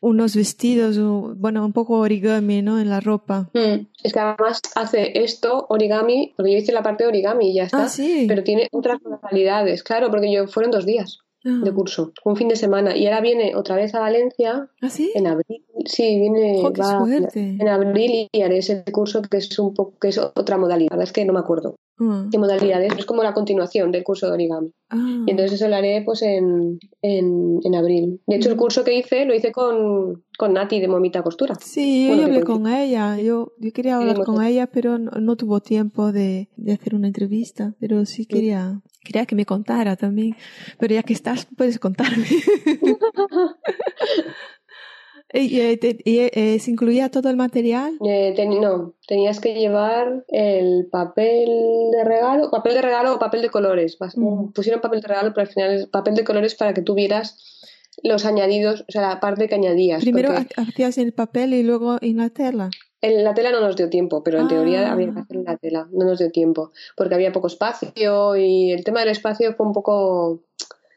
Unos vestidos, bueno, un poco origami, ¿no? En la ropa. Mm. Es que además hace esto, origami, porque yo hice la parte de origami y ya está. Ah, sí. Pero tiene otras modalidades, claro, porque yo fueron dos días Ah, de curso, un fin de semana. Y ahora viene otra vez a Valencia ¿Ah, sí? en abril. Sí, viene va en abril y haré ese curso que es un poco, que es otra modalidad. La verdad es que no me acuerdo Ah, qué modalidad es. Es como la continuación del curso de origami. ah. Y entonces eso lo haré pues en, en, en abril. De hecho, el Mm. curso que hice lo hice con, con Nati de Momita Costura. Sí, yo Bueno, hablé con ella. Yo, yo quería hablar con ella, pero no, no tuvo tiempo de, de hacer una entrevista. Pero sí quería, quería que me contara también. Pero ya que estás, puedes contarme. y, eh, te- y, eh, ¿Se incluía todo el material? Eh, ten- no, tenías que llevar el papel de regalo, papel de regalo o papel de colores. Vas- Mm. Pusieron papel de regalo, pero al final es papel de colores para que tú vieras los añadidos, o sea, la parte que añadías. Primero porque ha- hacías el papel y luego en la tela. En la tela no nos dio tiempo, pero en teoría Ah. había que hacer en la tela, no nos dio tiempo, porque había poco espacio y el tema del espacio fue un poco...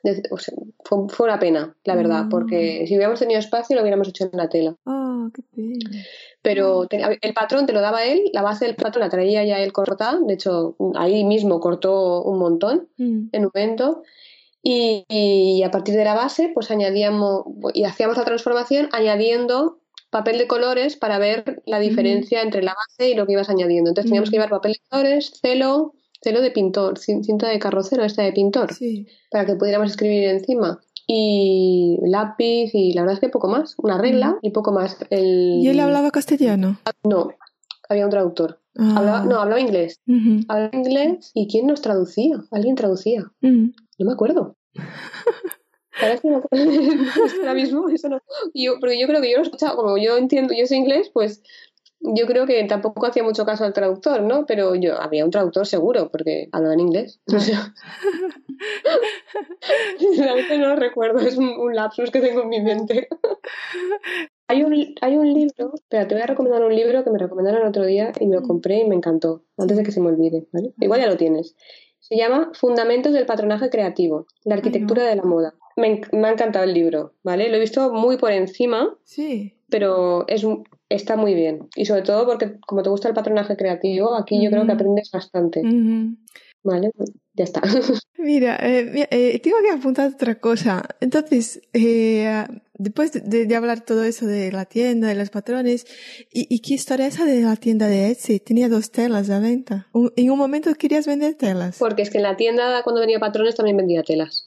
de- o sea, fue, fue una pena, la verdad, Ah. porque si hubiéramos tenido espacio lo hubiéramos hecho en la tela. Ah, qué pena. Pero te- el patrón te lo daba él, la base del patrón la traía ya él cortada, de hecho ahí mismo cortó un montón Mm. en un momento y, y a partir de la base pues añadíamos y hacíamos la transformación añadiendo papel de colores para ver la diferencia entre la base y lo que ibas añadiendo. Entonces teníamos que llevar papel de colores, celo, celo de pintor, cin- cinta de carrocero esta de pintor, Sí. para que pudiéramos escribir encima. Y lápiz y la verdad es que poco más, una regla y poco más. El... ¿Y él hablaba castellano? No, había un traductor. Ah. Hablaba, no, hablaba inglés. Hablaba inglés y ¿quién nos traducía? Alguien traducía. No me acuerdo. La verdad es que no- ahora mismo eso no. Yo, porque yo creo que yo lo he escuchado, como yo entiendo, yo sé inglés, pues yo creo que tampoco hacía mucho caso al traductor, ¿no? Pero yo había un traductor seguro, porque hablaba en inglés. O sea, Sinceramente no lo recuerdo, es un, lapsus que tengo en mi mente. Hay un, hay un libro, espera, te voy a recomendar un libro que me recomendaron otro día y me lo compré y me encantó, antes de que se me olvide, ¿vale? Igual ya lo tienes. Se llama Fundamentos del Patronaje Creativo, la arquitectura de la moda. Me, ha encantado el libro, ¿vale? Lo he visto muy por encima, Sí. pero es, está muy bien. Y sobre todo porque como te gusta el patronaje creativo, aquí yo creo que aprendes bastante. ¿vale? Ya está. Mira, eh, eh, tengo que apuntar otra cosa. Entonces, eh, después de, de hablar todo eso de la tienda, de los patrones, ¿y, y qué historia esa de la tienda de Etsy? Tenía dos telas a venta. Un- en un momento querías vender telas. Porque es que en la tienda cuando venía patrones también vendía telas.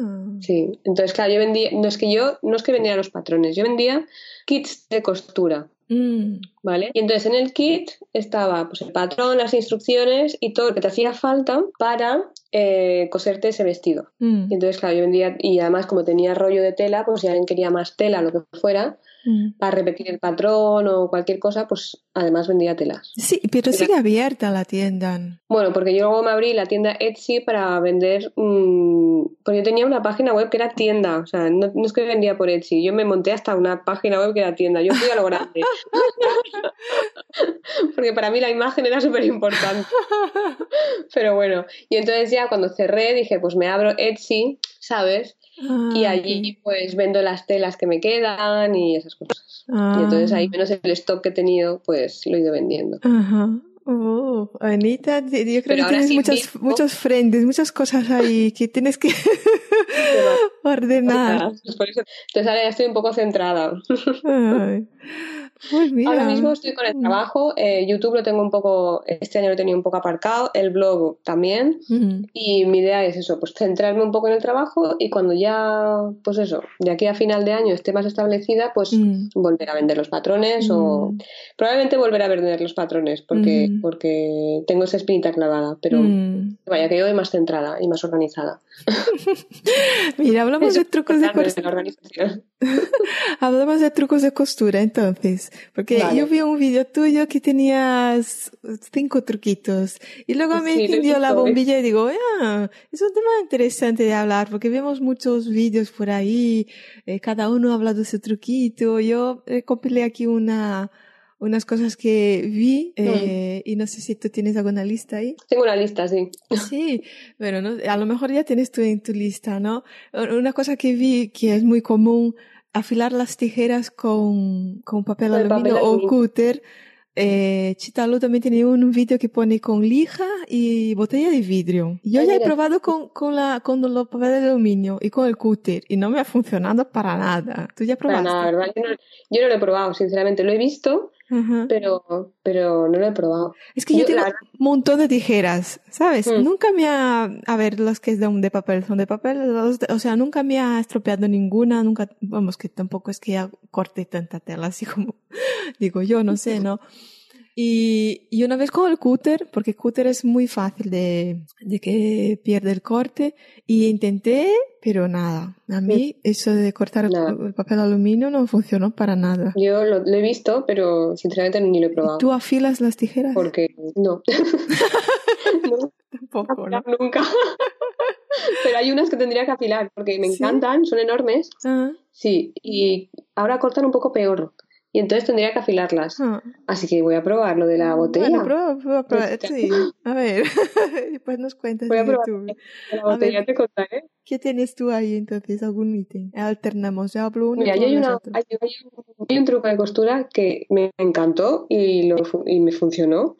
Ah, Sí, entonces claro, yo vendía, no es que yo, no es que vendía los patrones, yo vendía kits de costura, mm, ¿vale? Y entonces en el kit estaba pues el patrón, las instrucciones y todo lo que te hacía falta para eh, coserte ese vestido. mm, Y entonces claro, yo vendía, y además como tenía rollo de tela, pues si alguien quería más tela, lo que fuera, mm. para repetir el patrón o cualquier cosa, pues además vendía telas. Sí, pero sigue abierta la tienda. Bueno, porque yo luego me abrí la tienda Etsy para vender, mm, porque yo tenía una página web que era tienda, o sea, no, no es que vendía por Etsy, yo me monté hasta una página web que era tienda, yo fui a lo grande. porque para mí la imagen era súper importante. Pero bueno, y entonces ya cuando cerré dije, pues me abro Etsy, ¿sabes? Y Ah, allí pues vendo las telas que me quedan y esas cosas. ok. Ah, Y entonces ahí menos el stock que he tenido, pues lo he ido vendiendo. Ajá. Oh, Anita, yo creo que tienes muchas, muchos frentes, muchas cosas ahí que tienes que ordenar. Por eso, entonces ahora ya estoy un poco centrada. Ay. Pues Ahora mismo estoy con el mm. trabajo, eh, YouTube lo tengo un poco, este año lo he tenido un poco aparcado, el blog también, y mi idea es eso, pues centrarme un poco en el trabajo y cuando ya, pues eso, de aquí a final de año esté más establecida, pues mm. volver a vender los patrones o mm. probablemente volver a vender los patrones porque, porque tengo esa espinita clavada, pero vaya que yo voy más centrada y más organizada. Mira, hablamos de trucos de costura. hablamos de trucos de costura entonces. Porque yo vi un vídeo tuyo que tenías cinco truquitos y luego me encendió la bombilla y digo, ah, es un tema interesante de hablar porque vemos muchos vídeos por ahí, eh, cada uno habla de su truquito. Yo eh, compilé aquí una, unas cosas que vi mm. eh, y no sé si tú tienes alguna lista ahí. Tengo una lista, sí. Sí, bueno, ¿no? a lo mejor ya tienes tú en tu lista, ¿no? Una cosa que vi que es muy común afilar las tijeras con, con papel aluminio o cúter. Eh, Chitalo también tiene un vídeo que pone con lija y botella de vidrio. Yo ya he probado con, con, la, con los papeles de aluminio y con el cúter y no me ha funcionado para nada. ¿Tú ya probaste? Para nada, ¿verdad? Yo no, yo no lo he probado, sinceramente. Lo he visto, pero, pero no lo he probado. Es que yo, tengo un montón de tijeras, ¿sabes? Mm. Nunca me ha, a ver, los que es de, de papel son de papel, o sea, nunca me ha estropeado ninguna, nunca, vamos, que tampoco es que ya corte tanta tela, así como digo yo, no sé, ¿no? Y, y, una vez con el cúter, porque el cúter es muy fácil de, de que pierde el corte, y intenté, pero nada. A mí eso de cortar el, papel aluminio no funcionó para nada. Yo lo, he visto, pero sinceramente ni lo he probado. ¿Tú afilas las tijeras? Porque no. no. Tampoco, ¿no? Nunca. pero hay unas que tendría que afilar, porque me encantan, son enormes. Ah. Sí, y ahora cortan un poco peor y entonces tendría que afilarlas. Ah. Así que voy a probar lo de la botella. Bueno, prueba, prueba, prueba. Sí. A ver, después nos cuentas. Voy a probar la botella, te contaré. ¿Qué tienes tú ahí entonces? ¿Algún ítem? Alternamos, ya hablo uno. Mira, hay, una, hay, hay, un truco de costura que me encantó y, lo, y me funcionó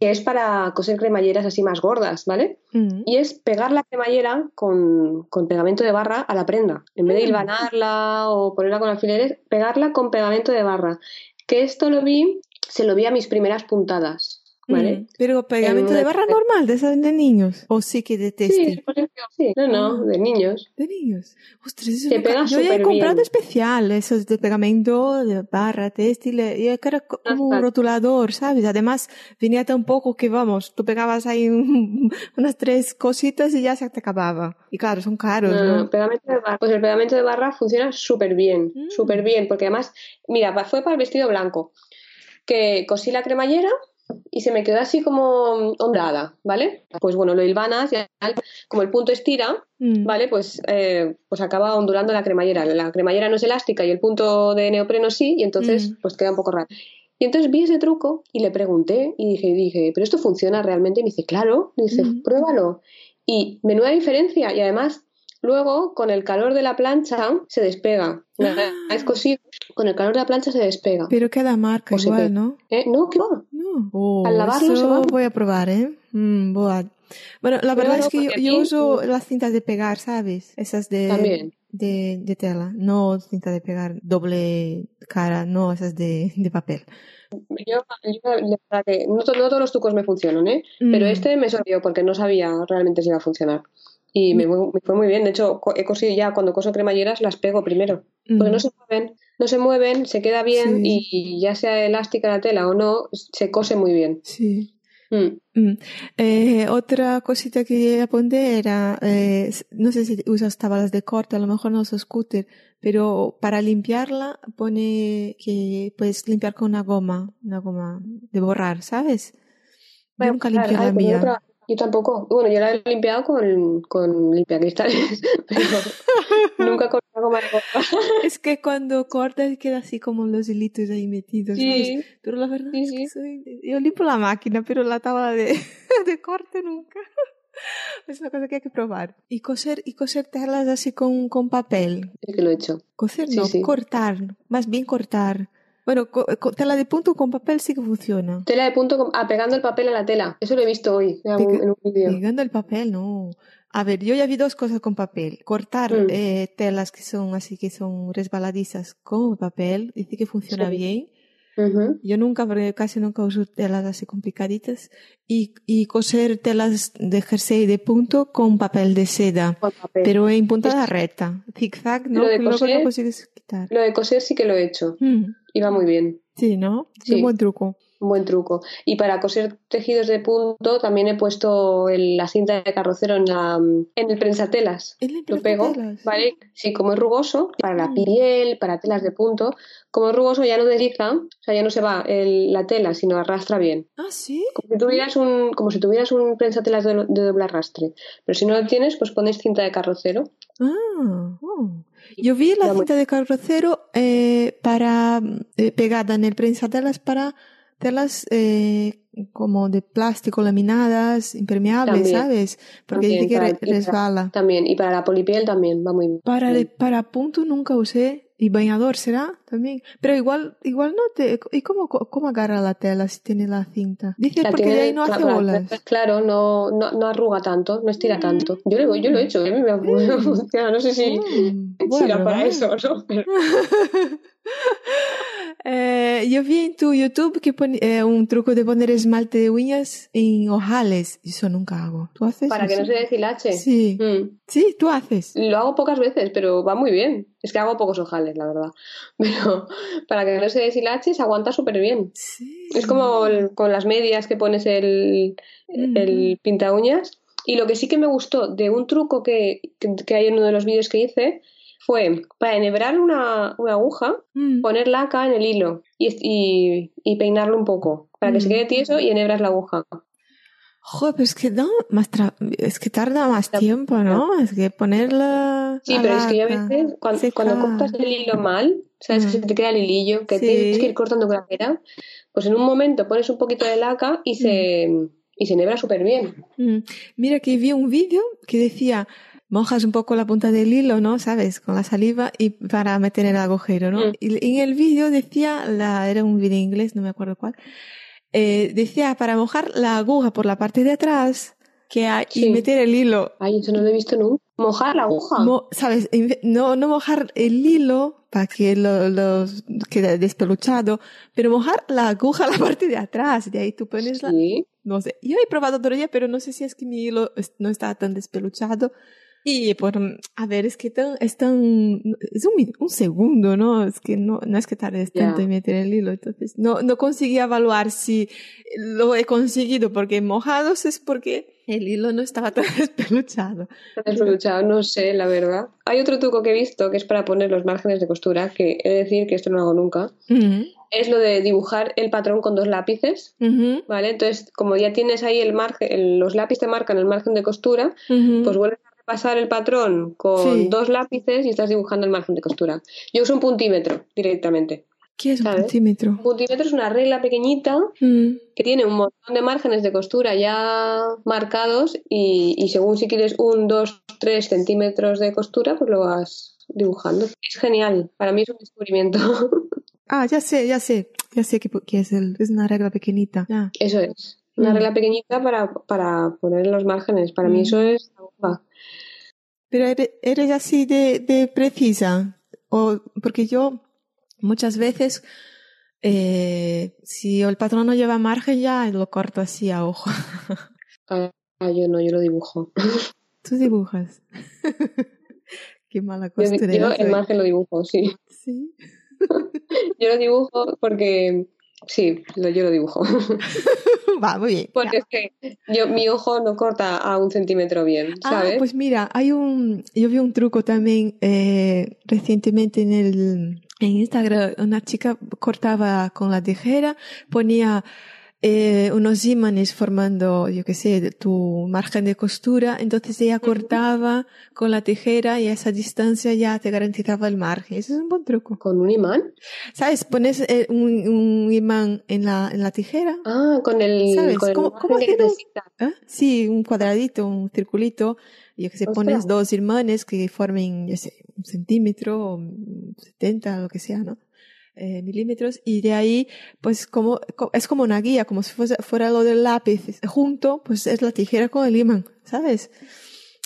que es para coser cremalleras así más gordas, ¿vale? Mm. Y es pegar la cremallera con, pegamento de barra a la prenda. En vez de mm. hilvanarla o ponerla con alfileres, pegarla con pegamento de barra. Que esto lo vi, se lo vi a mis primeras puntadas. ¿Vale? Mm, pero pegamento de barra normal, de esas de niños. O sí que de textil. Sí, no, no, ah. de niños. De niños. Ostras, eso Yo ya he comprado especial, esos de pegamento de barra, textil, y era como un rotulador, ¿sabes? Además, venía tan poco que vamos, tú pegabas ahí unas tres cositas y ya se te acababa. Y claro, son caros, ¿no? Pegamento de barra. Pues el pegamento de barra funciona súper bien, mm. súper bien, porque además, mira, fue para el vestido blanco, que cosí la cremallera, y se me quedó así como ondada, ¿vale? Pues bueno, lo hilvanas y como el punto estira, mm. ¿vale? Pues, eh, pues acaba ondulando la cremallera. La cremallera no es elástica y el punto de neopreno sí, y entonces mm. pues queda un poco raro. Y entonces vi ese truco y le pregunté y dije, dije, ¿pero esto funciona realmente? Y me dice, claro, dice, mm. pruébalo. Y menuda diferencia, y además Luego, con el calor de la plancha, se despega. Es cosido, con el calor de la plancha se despega. Pero queda marca igual, ¿no? ¿Eh? No, ¿qué va? No. Oh, Al lavarlo se va. voy a probar, ¿eh? Mm, bueno, la verdad es que yo, uso las cintas de pegar, ¿sabes? Esas de... De, de, tela, no cinta de pegar doble cara, no esas de, de papel. Yo, yo no, todos los trucos me funcionan, ¿eh? Pero mm. este me sorprendió porque no sabía realmente si iba a funcionar. Y me, fue muy bien. De hecho, he cosido ya, cuando coso cremalleras, las pego primero. Porque no se mueven, no se mueven, se queda bien y ya sea elástica la tela o no, se cose muy bien. Sí. Mm. Mm. Eh, otra cosita que apunté era, eh, no sé si usas tablas de corte, a lo mejor no usas scooter, pero para limpiarla pone que puedes limpiar con una goma, una goma de borrar, ¿sabes? nunca limpio la mía. Yo tampoco. Bueno, yo la he limpiado con, con limpiacristales, pero nunca con una Es que cuando cortas queda así como los hilitos ahí metidos. Sí. Pero la verdad es que soy... yo limpio la máquina, pero la tabla de, de corte nunca. Es una cosa que hay que probar. Y coser, y coser telas así con, con papel. Sí que lo he hecho. Coser, no, cortar. Más bien cortar. Bueno, tela de punto con papel sí que funciona. Tela de punto con- ah, pegando el papel a la tela. Eso lo he visto hoy en, algún- en un vídeo. Pegando el papel, no. A ver, yo ya vi dos cosas con papel. Cortar Mm. eh, telas que son así, que son resbaladizas con papel, dice que funciona Sí. bien. Yo nunca, porque casi nunca uso telas así complicaditas. Y, y coser telas de jersey de punto con papel de seda, papel. pero en puntada recta. Zigzag, ¿no? Lo de coser- no consigues quitar. Lo de coser sí que lo he hecho. Mm, Y va muy bien. Sí, ¿no? Es Sí. un buen truco. Un buen truco. Y para coser tejidos de punto también he puesto el- la cinta de carrocero en, la, en el prensatelas. ¿En Lo pego? ¿vale? Sí, como es rugoso, para la Mm. piel, para telas de punto, como es rugoso ya no desliza, o sea, ya no se va el- la tela, sino arrastra bien. Ah, sí. Como si tuvieras un, como si tuvieras un prensatelas de, de doble arrastre. Pero si no lo tienes, pues pones cinta de carrocero. Ah, oh. Yo vi la cinta de carrocero eh, para eh, pegada en el prensatelas para telas eh, como de plástico laminadas, impermeables, También, ¿sabes? Porque también, dice que para- para- resbala. También. Y para la polipiel también va muy bien. Para, de- para punto nunca usé. Y bañador será también. Pero igual, igual no te. ¿Y cómo, cómo agarra la tela si tiene la cinta? Dices La porque de tiene ahí no hace la- bolas. Claro, no, no, no arruga tanto, no estira tanto. Yo lo, yo lo he hecho, a mí me me ha funcionado. No sé si, Mm, si bueno, era para eso o no. pero- Eh, yo vi en tu YouTube que pon- eh, un truco de poner esmalte de uñas en ojales. Eso nunca hago. ¿Tú haces Para que no se deshilache. Sí. Mm. Sí, tú haces. Lo hago pocas veces, pero va muy bien. Es que hago pocos ojales, la verdad. Pero para que no se deshilache, se aguanta súper bien. Sí. Es como el- con las medias que pones el, el pinta uñas. Y lo que sí que me gustó de un truco que, que, que hay en uno de los vídeos que hice fue para enhebrar una, una aguja, Mm. poner laca en el hilo y, y, y peinarlo un poco para que se Mm. quede tieso y enhebras la aguja. Joder, pero es que, da más tra- es que tarda más La- tiempo, ¿no? Es que ponerla. Sí, pero es que yo a veces cuando, cortas el hilo mal, sabes que Mm. se te queda el hilillo, que Sí. tienes que ir cortando con la pues en un momento pones un poquito de laca y se, y se enhebra súper bien. Mm. Mira que vi un vídeo que decía, mojas un poco la punta del hilo, ¿no? ¿Sabes? Con la saliva y para meter el agujero, ¿no? Mm. Y en el vídeo decía, la, era un vídeo inglés, no me acuerdo cuál, eh, decía para mojar la aguja por la parte de atrás que hay, y Sí. meter el hilo. Ay, eso no lo he visto nunca. Mojar la aguja. Mo- ¿Sabes? No, no mojar el hilo para que lo, lo quede despeluchado, pero mojar la aguja la parte de atrás. De ahí tú pones la, Sí. no sé, yo he probado todavía, pero no sé si es que mi hilo no está tan despeluchado. Y por, a ver, es que tan, es tan, es un, un segundo, ¿no? Es que no, no es que tardes Ya. tanto en meter el hilo. Entonces, no, no conseguí evaluar si lo he conseguido porque mojados es porque el hilo no estaba tan despeluchado. Despeluchado, no sé, la verdad. Hay otro truco que he visto que es para poner los márgenes de costura, que he de decir que esto no lo hago nunca. Ujú, Es lo de dibujar el patrón con dos lápices, ujú, ¿vale? Entonces, como ya tienes ahí el margen, los lápices te marcan el margen de costura, ujú. pues vuelves a repasar el patrón con Sí. dos lápices y estás dibujando el margen de costura. Yo uso un puntímetro directamente. ¿Qué es un ¿sabes? centímetro? Un puntímetro es una regla pequeñita Mm, que tiene un montón de márgenes de costura ya marcados y, y según si quieres un, dos, tres centímetros de costura, pues lo vas dibujando. Es genial, para mí es un descubrimiento. Ah, ya sé, ya sé, ya sé que, que es, el, es una regla pequeñita. Ya. Eso es. Una Mm. regla pequeñita para, para poner los márgenes. Para mí Mm. eso es la bomba. Pero eres, así de, de precisa. O, porque yo muchas veces, eh, si el patrón no lleva margen, ya lo corto así a ojo. Ah, yo no, yo lo dibujo. Tú dibujas. Qué mala Yo, costurera. yo el margen lo dibujo, sí. Sí. Yo lo dibujo porque... Sí, lo- yo lo dibujo. Va, muy bien. Porque es que yo, mi ojo no corta a un centímetro bien, ¿sabes? Ah, pues mira, hay un, yo vi un truco también eh, recientemente en el en Instagram. Una chica cortaba con la tijera, ponía eh, unos imanes formando, yo qué sé, tu margen de costura. Entonces ella cortaba con la tijera y a esa distancia ya te garantizaba el margen. Eso es un buen truco. ¿Con un imán? ¿Sabes? Pones eh, un, un imán en la, en la tijera. Ah, con el, ¿Sabes? con el ¿Cómo- margen cómo hacer un-. ¿Ah? Sí, un cuadradito, un circulito, yo que sé, Ostras. pones dos imanes que formen, yo sé, un centímetro, o un 70, lo que sea, ¿no? Eh, milímetros y de ahí pues como es como una guía como si fuese, fuera lo del lápiz junto pues es la tijera con el imán sabes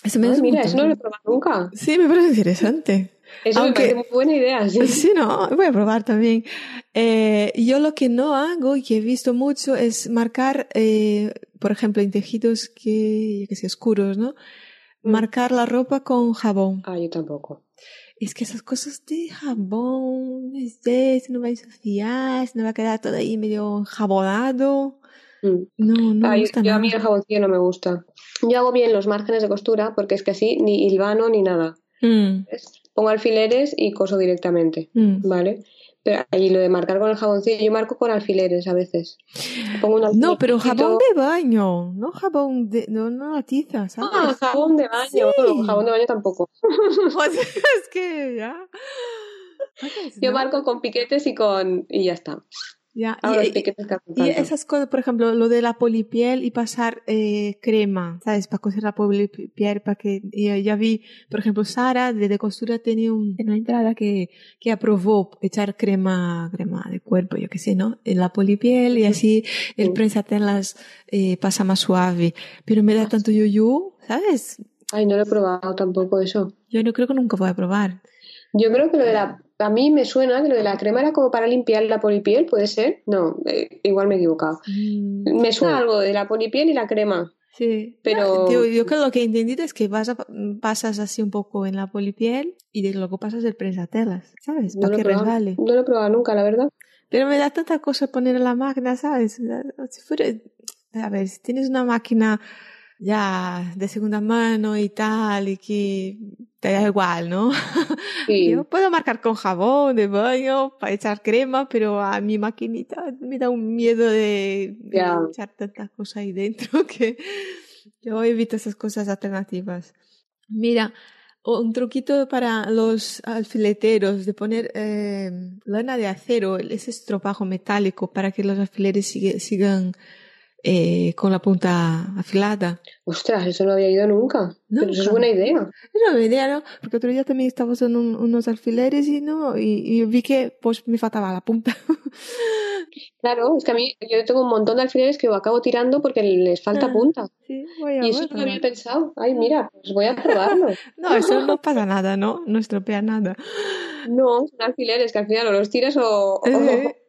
eso me mira eso no lo he probado nunca. Sí me parece interesante. Eso Aunque, me parece muy buena idea sí, sí no voy a probar también. Eh, yo lo que no hago y que he visto mucho es marcar eh, por ejemplo en tejidos que, que sé, oscuros no mm. marcar la ropa con jabón. Ah yo tampoco es que esas cosas de jabón, este, se no va a ensuciar, se no va a quedar todo ahí medio jabonado. Mm. No, no me gusta yo, A mí el jaboncillo no me gusta. Yo hago bien los márgenes de costura porque es que así ni hilvano ni nada. Mm. Pongo alfileres y coso directamente, mm. ¿vale? Pero ahí lo de marcar con el jaboncillo, yo marco con alfileres a veces. no, pero jabón de baño, no jabón de, no, no la tiza, ¿sabes? Ah, jabón de baño, jabón de baño tampoco. Pues es que ya. Yo marco con piquetes y con y ya está. Ya, y, esas cosas, por ejemplo, lo de la polipiel y pasar eh, crema, ¿sabes? Para coser la polipiel, para que ya vi, por ejemplo, Sara de, costura tenía una entrada que, que aprobó echar crema, crema de cuerpo, yo qué sé, ¿no? En la polipiel y así el prensatelas eh, pasa más suave. Pero me da tanto yuyu, ¿sabes? Ay, no lo he probado tampoco eso. Yo no creo que nunca voy a probar. Yo creo que lo de la a mí me suena que lo de la crema era como para limpiar la polipiel, ¿puede ser? No, eh, igual me he equivocado. Mm, me suena algo de la polipiel y la crema. Sí, pero yo, creo que lo que he entendido es que vas a, pasas así un poco en la polipiel y luego pasas el prensatelas, ¿sabes? para que resbale. No lo he probado nunca, la verdad. Pero me da tanta cosa poner en la máquina, ¿sabes? Si fuera, a ver, si tienes una máquina ya de segunda mano y tal, y que te da igual, ¿no? Sí. Yo puedo marcar con jabón de baño para echar crema, pero a mi maquinita me da un miedo de, echar tantas cosas ahí dentro que yo evito esas cosas alternativas. Mira, un truquito para los alfileteros de poner eh, lana de acero, ese estropajo metálico para que los alfileres sigan eh, con la punta afilada. Ostras, eso no había ido nunca. Pero eso es buena idea. Es una buena idea, ¿no? Porque otro día también estaba usando unos alfileres y no, y, vi que pues me faltaba la punta. claro, es que a mí yo tengo un montón de alfileres que acabo tirando porque les falta ah, punta. Sí, voy a y eso no lo había pensado. Ay, mira, pues voy a probarlo. no, eso no pasa nada, ¿no? No estropea nada. No, son alfileres que al final o los tiras o o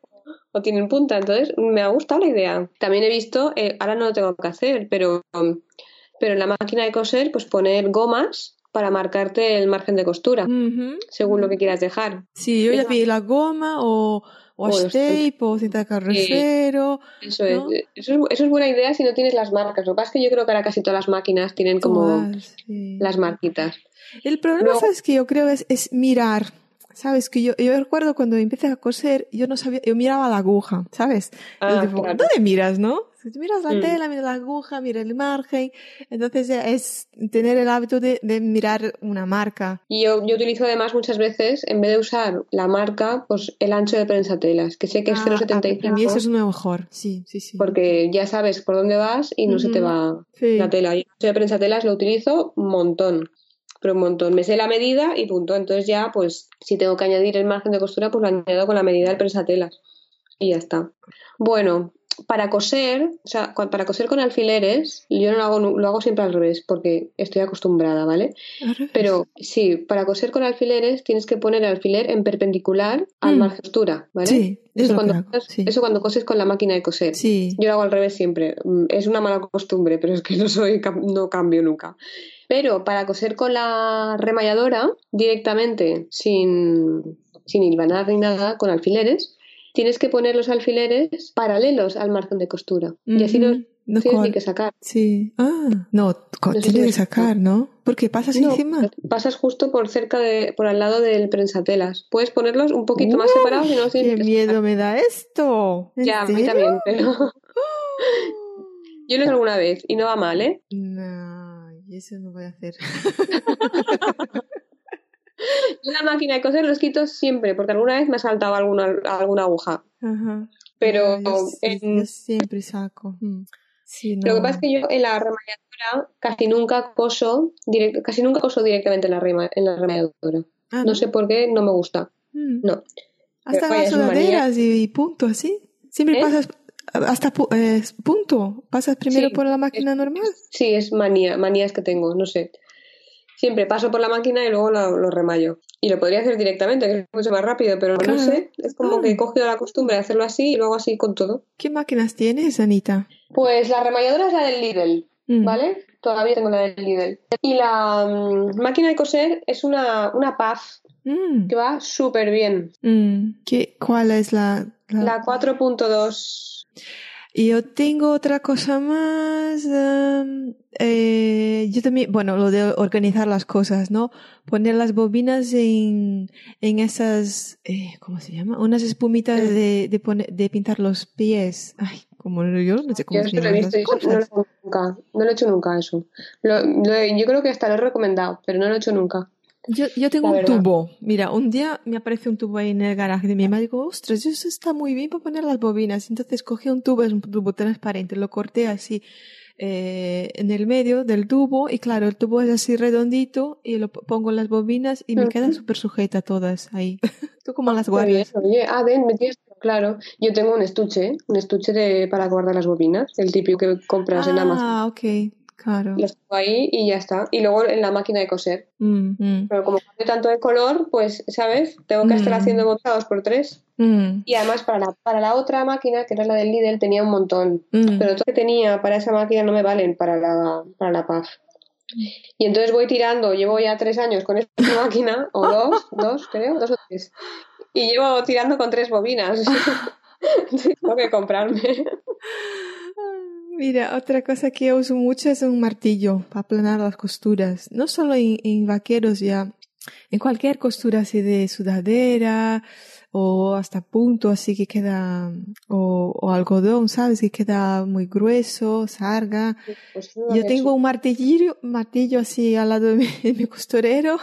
tienen punta. Entonces, me ha gustado la idea. También he visto, eh, ahora no lo tengo que hacer, pero, pero en la máquina de coser, pues poner gomas para marcarte el margen de costura, según lo que quieras dejar. Sí, yo ya vi la goma o, o tape o cinta carrocero. eso, es, eso, es, buena idea si no tienes las marcas. Lo que pasa es que yo creo que ahora casi todas las máquinas tienen como las marquitas. El problema, es que Yo creo es, es mirar ¿Sabes? Que yo, yo recuerdo cuando empecé a coser, yo no sabía, yo miraba la aguja, ¿sabes? Ah, ¿Dónde miras, no? Si miras la mm. tela, miras la aguja, miras el margen. Entonces es tener el hábito de, de mirar una marca. Y yo, yo, utilizo además muchas veces, en vez de usar la marca, pues el ancho de prensatelas, que sé que es 0,75. Ah, a mí eso es lo mejor, sí, sí, sí. Porque ya sabes por dónde vas y no se te va la tela. Y el ancho de prensatelas lo utilizo un montón pero un montón. Me sé la medida y punto. Entonces ya, pues, si tengo que añadir el margen de costura, pues lo añado con la medida del prensatelas. Y ya está. Bueno, para coser, o sea, para coser con alfileres, yo no lo hago, lo hago siempre al revés, porque estoy acostumbrada, ¿vale? Pero sí, para coser con alfileres tienes que poner el alfiler en perpendicular al mm. margen de costura, ¿vale? Sí, eso, cuando, eso cuando coses con la máquina de coser. Sí. Yo lo hago al revés siempre. Mm, es una mala costumbre, pero es que no soy, no cambio nunca. Pero para coser con la remalladora directamente, sin, sin hilvanar ni nada, con alfileres, tienes que poner los alfileres paralelos al margen de costura. Y así no, tienes ni que sacar. Sí. Ah, no, tienes que sacar, ¿no? Porque pasas encima. Pasas justo por cerca de, por al lado del prensatelas. Puedes ponerlos un poquito más separados y no ¡Qué miedo me da esto! Ya, a mí también, pero. Yo lo he hecho alguna vez y no va mal, ¿eh? No eso no voy a hacer. la máquina de coser los quito siempre, porque alguna vez me ha saltado alguna, alguna aguja. Pero yo, siempre saco. Mm. Lo que pasa es que yo en la remalladora casi nunca coso, casi nunca coso directamente en la, rema, en la remalladora. Ah, no. sé por qué, no me gusta. Mm. No. Hasta Vaya, las sudaderas y, y punto, así. Siempre ¿Eh? pasas hasta eh, punto. Pasas primero Sí, por la máquina normal. Sí, es manía, manías que tengo, no sé. Siempre paso por la máquina y luego lo, lo remayo. Y lo podría hacer directamente, que es mucho más rápido, pero Claro. no sé. Es como Ah. que he cogido la costumbre de hacerlo así y luego así con todo. ¿Qué máquinas tienes, Anita? Pues la remalladora es la del Lidl, Mm. ¿vale? Todavía tengo la del Lidl. Y la mm, máquina de coser es una, una PAF Mm. que va súper bien. Mm. ¿Qué, ¿Cuál es la, la- La 4.2. Y yo tengo otra cosa más. em, eh, yo también, bueno, lo de organizar las cosas, ¿no? Poner las bobinas en, en esas, eh, ¿cómo se llama? Unas espumitas Mm. de, de, poner, de pintar los pies. Ay, como yo no sé cómo Yo se lo he visto y las eso no lo he hecho nunca. No lo he hecho nunca eso. Lo- lo yo creo que hasta lo he recomendado, pero no lo he hecho nunca. Yo, yo tengo un tubo. Mira, un día me aparece un tubo ahí en el garaje de mi mamá y digo, ostras, eso está muy bien para poner las bobinas. Entonces cogí un tubo, es un tubo transparente, lo corté así eh, en el medio del tubo y claro, el tubo es así redondito y lo pongo en las bobinas y me Ujú. quedan súper sujetas todas ahí. ¿Tú cómo las bien, guardas? oye, ah, ven, claro. Yo tengo un estuche, un estuche de, para guardar las bobinas, el típico que compras en Amazon. Ah, ok, claro. Los pongo ahí y ya está. Y luego en la máquina de coser. Mm, mm, Pero como cambio tanto de color, pues, ¿sabes? Tengo que estar Mm. haciendo botados por tres. Y además para la, para la otra máquina, que era la del Lidl, tenía un montón. Pero todo lo que tenía para esa máquina no me valen para la, para la PAF. Y entonces voy tirando, llevo ya tres años con esta máquina, o dos, dos creo, dos o tres. Y llevo tirando con tres bobinas. Tengo que comprarme. Mira, otra cosa que uso mucho es un martillo para aplanar las costuras. No solo en, en vaqueros ya, en cualquier costura así de sudadera o hasta punto así que queda, o, o algodón, ¿sabes? Que queda muy grueso, sarga. Pues Yo tengo un martillo, martillo así al lado de mi, de mi costurero.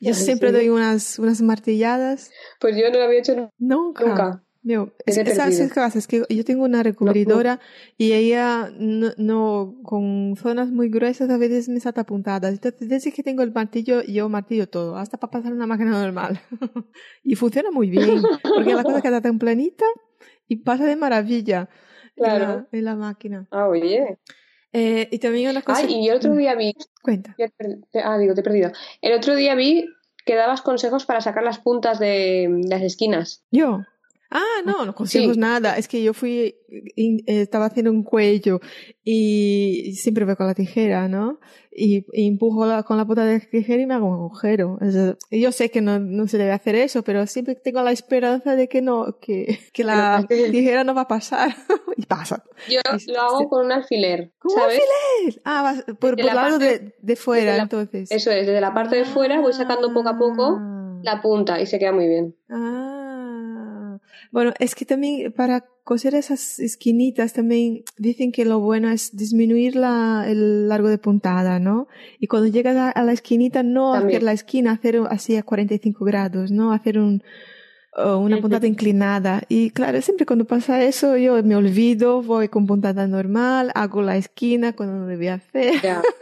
Yo siempre doy unas, unas martilladas. Pues yo no lo había hecho Nunca. nunca. Te es, es- ¿sabes perdido. qué pasa? Es que yo tengo una recubridora y ella no, no- con zonas muy gruesas a veces me salta puntadas. Entonces, desde que tengo el martillo, yo martillo todo, hasta para pasar una máquina normal. y funciona muy bien, porque la cosa queda tan planita y pasa de maravilla en, Claro. la, en la máquina. Ah, oye. Eh, y también una cosa... Ay, y el otro día vi. Cuenta. Ah, digo, te he perdido. El otro día vi que dabas consejos para sacar las puntas de las esquinas. Yo. Ah, no, no consejos Sí. nada. Es que yo fui, estaba haciendo un cuello y siempre voy con la tijera, ¿no? Y, y empujo la- con la punta de la tijera y me hago un agujero. O sea, yo sé que no, no se debe hacer eso, pero siempre tengo la esperanza de que no, que, que la tijera no va a pasar. y pasa. Yo Y- lo hago con un alfiler, ¿Con un ¿sabes? Ah, vas por, por la lado parte- de, de fuera, la- entonces. Eso es, desde la parte de fuera voy sacando poco a poco Ah. la punta y se queda muy bien. Ah, bueno, es que también para coser esas esquinitas también dicen que lo bueno es disminuir la, el largo de puntada, ¿no? Y cuando llegas a, a la esquinita, no También. hacer la esquina, hacer así a 45 grados, ¿no? Hacer un, una puntada inclinada. Y claro, siempre cuando pasa eso, yo me olvido, voy con puntada normal, hago la esquina cuando no debía hacer. Ya.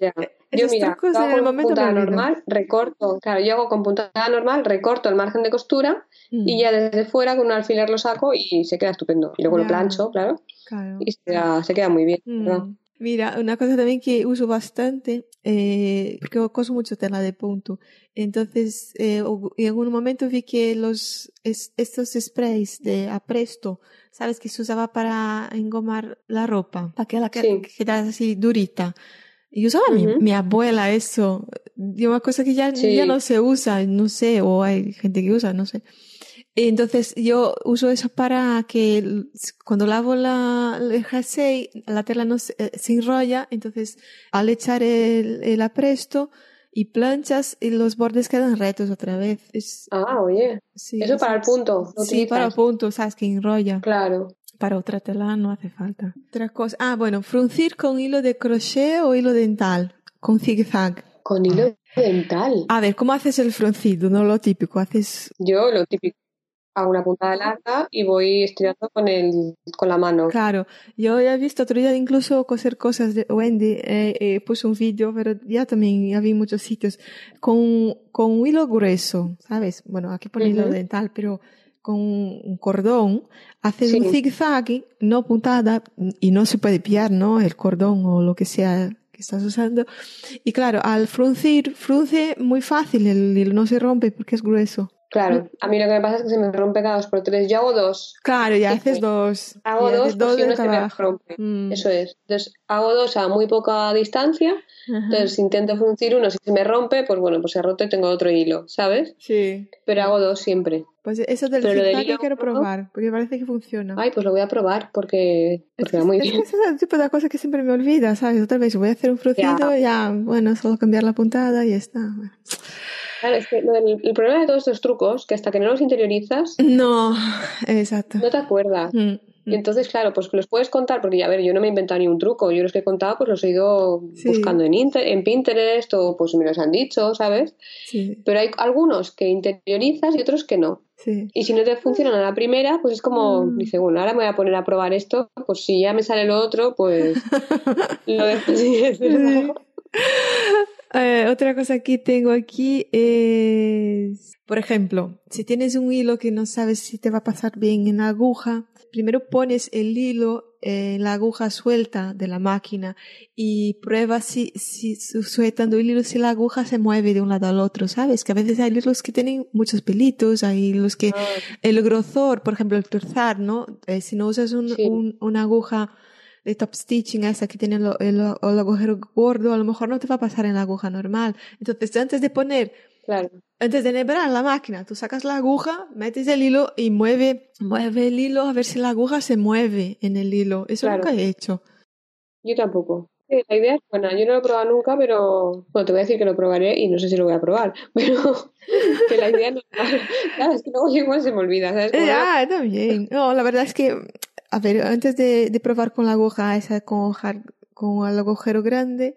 Ya. Yo Esos mira, trucos lo en hago el momento puntada normal, recorto, claro, yo hago con puntada normal, recorto el margen de costura Mm, y ya desde fuera con un alfiler lo saco y se queda estupendo. Y luego lo plancho, claro, claro. y se queda, se queda muy bien. Mm. Mira, una cosa también que uso bastante, eh, porque coso mucho tela de punto. Entonces, eh, en algún momento vi que los, es- estos sprays de apresto, ¿sabes? Que se usaba para engomar la ropa, para que la que, Sí. que quedara así durita. Y usaba mi, abuela eso. Y una cosa que ya, Sí. ya no se usa, no sé, o hay gente que usa, no sé. Entonces yo uso eso para que cuando lavo la, el jersey, la tela no se, eh, se enrolla, entonces al echar el, el apresto y planchas y los bordes quedan rectos otra vez. Es, Ah, oye, sí, eso es- para el punto. Sí, para utilizas. punto, sabes que enrolla. Claro. Para otra tela no hace falta. Otra cosa. Ah, bueno, fruncir con hilo de crochet o hilo dental, con zigzag. Con hilo dental. A ver, ¿cómo haces el fruncido? No lo típico, haces... Yo lo típico. hago una puntada larga y voy estirando con el con la mano. Claro, yo he visto otro día incluso coser cosas de Wendy, eh, eh, puso un vídeo, pero ya también había muchos sitios con, con un hilo grueso, ¿sabes? Bueno, aquí pone hilo dental, pero con un cordón, hace un zigzag, no puntada, y no se puede pillar, ¿no? El cordón o lo que sea que estás usando. Y claro, al fruncir, frunce muy fácil, el hilo no se rompe porque es grueso. Claro, a mí lo que me pasa es que se me rompe cada dos por tres. Yo hago dos. Claro, y haces dos. Hago dos, dos pues se me rompe. Mm. Eso es. Entonces hago dos a muy poca distancia. Entonces intento fruncir uno. Si se me rompe, pues bueno, pues se roto y tengo otro hilo, ¿sabes? Sí. Pero hago dos siempre. Pues eso del zigzag yo quiero probar, porque parece que funciona. Ay, pues lo voy a probar porque, porque va muy bien. Es, es el tipo de cosa que siempre me olvida, ¿sabes? Otra vez voy a hacer un fruncido, ya, ya bueno, solo cambiar la puntada y ya está. Claro, es que el, problema de todos estos trucos, que hasta que no los interiorizas. No, exacto. No te acuerdas. Mm, y mm. entonces, claro, pues los puedes contar, porque a ver, yo no me he inventado ni un truco, yo los que he contado, pues los he ido buscando en, en Pinterest o pues me los han dicho, ¿sabes? Sí. Pero hay algunos que interiorizas y otros que no. Sí. Y si no te funcionan a la primera, pues es como, mm. dice, bueno, ahora me voy a poner a probar esto, pues si ya me sale lo otro, pues lo dejo otra cosa que tengo aquí es, por ejemplo, si tienes un hilo que no sabes si te va a pasar bien en la aguja, primero pones el hilo en la aguja suelta de la máquina y prueba si, si sujetando el hilo si la aguja se mueve de un lado al otro, ¿sabes? Que a veces hay hilos que tienen muchos pelitos, hay los que ah. el grosor, por ejemplo, el torzar, ¿no? Eh, si no usas un, una aguja de top stitching esa que tiene el, el, agujero gordo, a lo mejor no te va a pasar en la aguja normal. Entonces, antes de poner, claro. antes de enhebrar la máquina, tú sacas la aguja, metes el hilo y mueve, mueve el hilo a ver si la aguja se mueve en el hilo. Eso nunca he hecho. Yo tampoco. la idea es buena. Yo no lo he probado nunca, pero bueno, te voy a decir que lo probaré y no sé si lo voy a probar, pero que la idea no Claro, es que luego igual se me olvida, ¿sabes? Ya, también. No, la verdad es que a ver, antes de, de probar con la aguja esa con, con el agujero grande,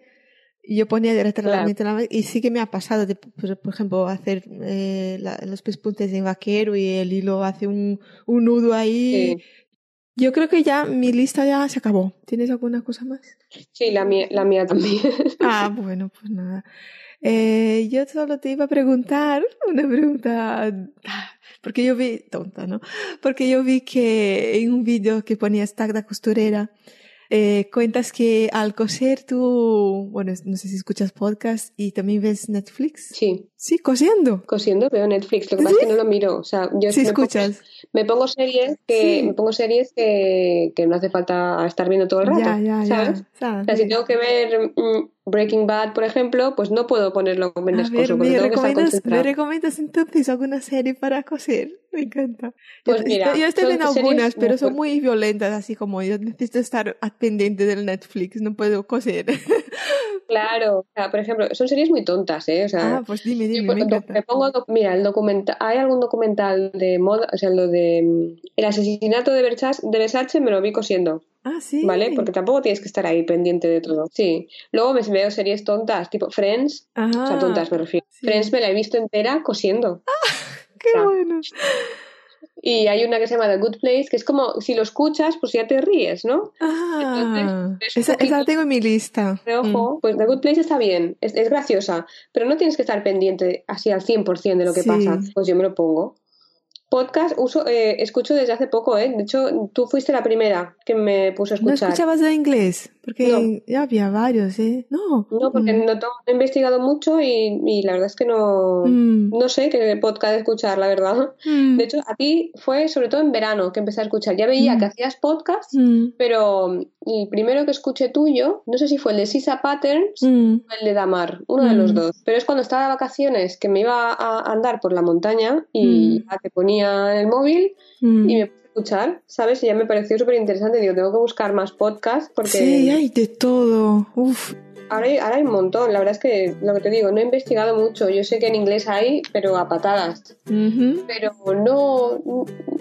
yo ponía directamente la y sí que me ha pasado, de, por, ejemplo, hacer eh, los pespuntes en vaquero y el hilo hace un, un nudo ahí. Yo creo que ya mi lista ya se acabó. ¿Tienes alguna cosa más? Sí, la mía, la mía también. ah, bueno, pues nada. Eh, yo solo te iba a preguntar una pregunta porque yo vi, tonta, ¿no? Porque yo vi que en un vídeo que ponías tag de costurera, eh, cuentas que al coser tú, bueno, no sé si escuchas podcast y también ves Netflix. Sí. Sí, cosiendo. Cosiendo veo Netflix, lo que pasa es que no lo miro. O sea, yo sí me escuchas. Pongo, me pongo series que, me pongo series que, que, no hace falta estar viendo todo el rato. Ya, ya, ¿sabes? Ya, o sea, si tengo que ver mm, Breaking Bad, por ejemplo, pues no puedo ponerlo mientras coso, porque ¿me recomiendas, ¿Me recomiendas entonces alguna serie para coser? Me encanta. Pues mira, yo estoy viendo algunas, pero son muy violentas, así como yo necesito estar pendiente del Netflix, no puedo coser. Claro, o sea, por ejemplo, son series muy tontas, ¿eh? O sea, ah, pues dime, dime. me, me, pongo, mira, el documental, hay algún documental de moda, o sea, lo de mm, el asesinato de Versace, de Versace me lo vi cosiendo. Ah, sí. ¿Vale? Porque tampoco tienes que estar ahí pendiente de todo. Sí. Luego me veo series tontas, tipo Friends. O sea, tontas me refiero. Friends me la he visto entera cosiendo. ¡Ah! ¡Qué bueno! Y hay una que se llama The Good Place, que es como, si lo escuchas, pues ya te ríes, ¿no? Ah, esa, la tengo en mi lista. De ojo, mm. pues The Good Place está bien, es, es, graciosa, pero no tienes que estar pendiente así al 100% de lo que pasa. Pues yo me lo pongo. Podcast uso, eh, escucho desde hace poco, ¿eh? De hecho, tú fuiste la primera que me puso a escuchar. ¿No escuchabas de inglés? Porque ya había varios, ¿eh? No. No, porque mm. no, he investigado mucho y, la verdad es que no, mm. no sé qué podcast escuchar, la verdad. Mm. De hecho, a ti fue sobre todo en verano que empecé a escuchar. Ya veía que hacías podcast, pero el primero que escuché tuyo, no sé si fue el de Sisa Patterns o el de Damar, uno de los dos. Pero es cuando estaba de vacaciones que me iba a andar por la montaña y te ponía el móvil y mm. me escuchar, ¿sabes? Y ya me pareció súper interesante. Digo, tengo que buscar más podcasts porque... Sí, hay de todo. Uf. Ahora hay, ahora hay un montón. La verdad es que, lo que te digo, no he investigado mucho. Yo sé que en inglés hay, pero a patadas. Pero no,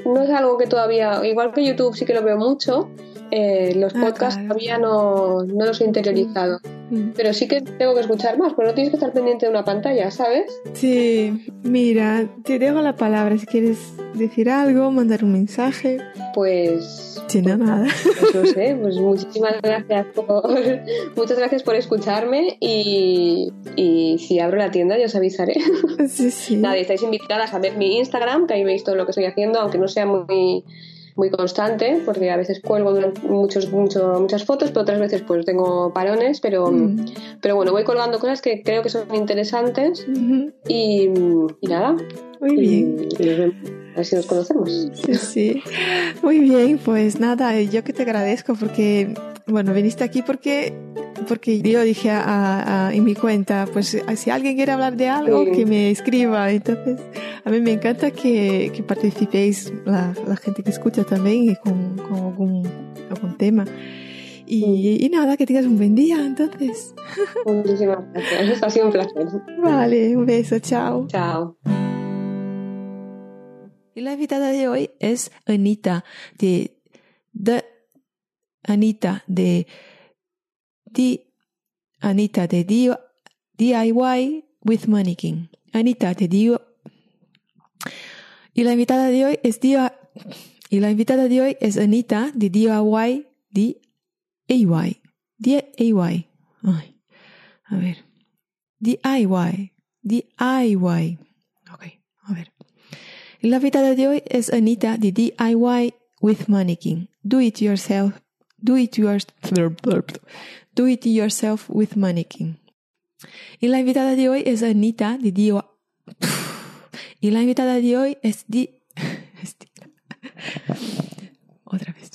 no es algo que todavía... Igual que YouTube sí que lo veo mucho, eh, los ah, podcasts todavía no, no los he interiorizado. Mm. Pero sí que tengo que escuchar más, porque no tienes que estar pendiente de una pantalla, ¿sabes? Sí, mira, te dejo la palabra si quieres decir algo, mandar un mensaje. Pues. Sí, no, nada. Pues no sé, pues muchísimas gracias por, muchas gracias por escucharme y, y si abro la tienda ya os avisaré. Sí, sí. Nada, estáis invitadas a ver mi Instagram, que ahí veis todo lo que estoy haciendo, aunque no sea muy muy constante, porque a veces cuelgo muchos, mucho, muchas fotos, pero otras veces pues tengo parones, pero, pero bueno, voy colgando cosas que creo que son interesantes y, nada. Muy bien. a ver si nos conocemos. Sí, sí. Muy bien, pues nada, yo que te agradezco porque, bueno, viniste aquí porque porque yo dije a, en mi cuenta, pues si alguien quiere hablar de algo, que me escriba. Entonces, a mí me encanta que, que participéis, la, la, gente que escucha también, con, con algún, algún tema. Y, y, nada, que tengas un buen día, entonces. Muchísimas gracias, ha sido un placer. Vale, un beso, chao. Chao. Y la invitada de hoy es Anita de, de Anita de D, Anita de DIY with Mannequin. Anita de DIY. Y la invitada de hoy es DIY. Y la invitada de hoy es Anita de DIY. DIY. DIY. Ay, a ver. DIY. DIY. Ok, a ver. La invitada de hoy es Anita de DIY with Mannequin. Do it yourself. Do it. Do It Yourself with Mannequin. Y la invitada de hoy es Anita de Dio. Y la invitada de hoy es Di. Otra vez.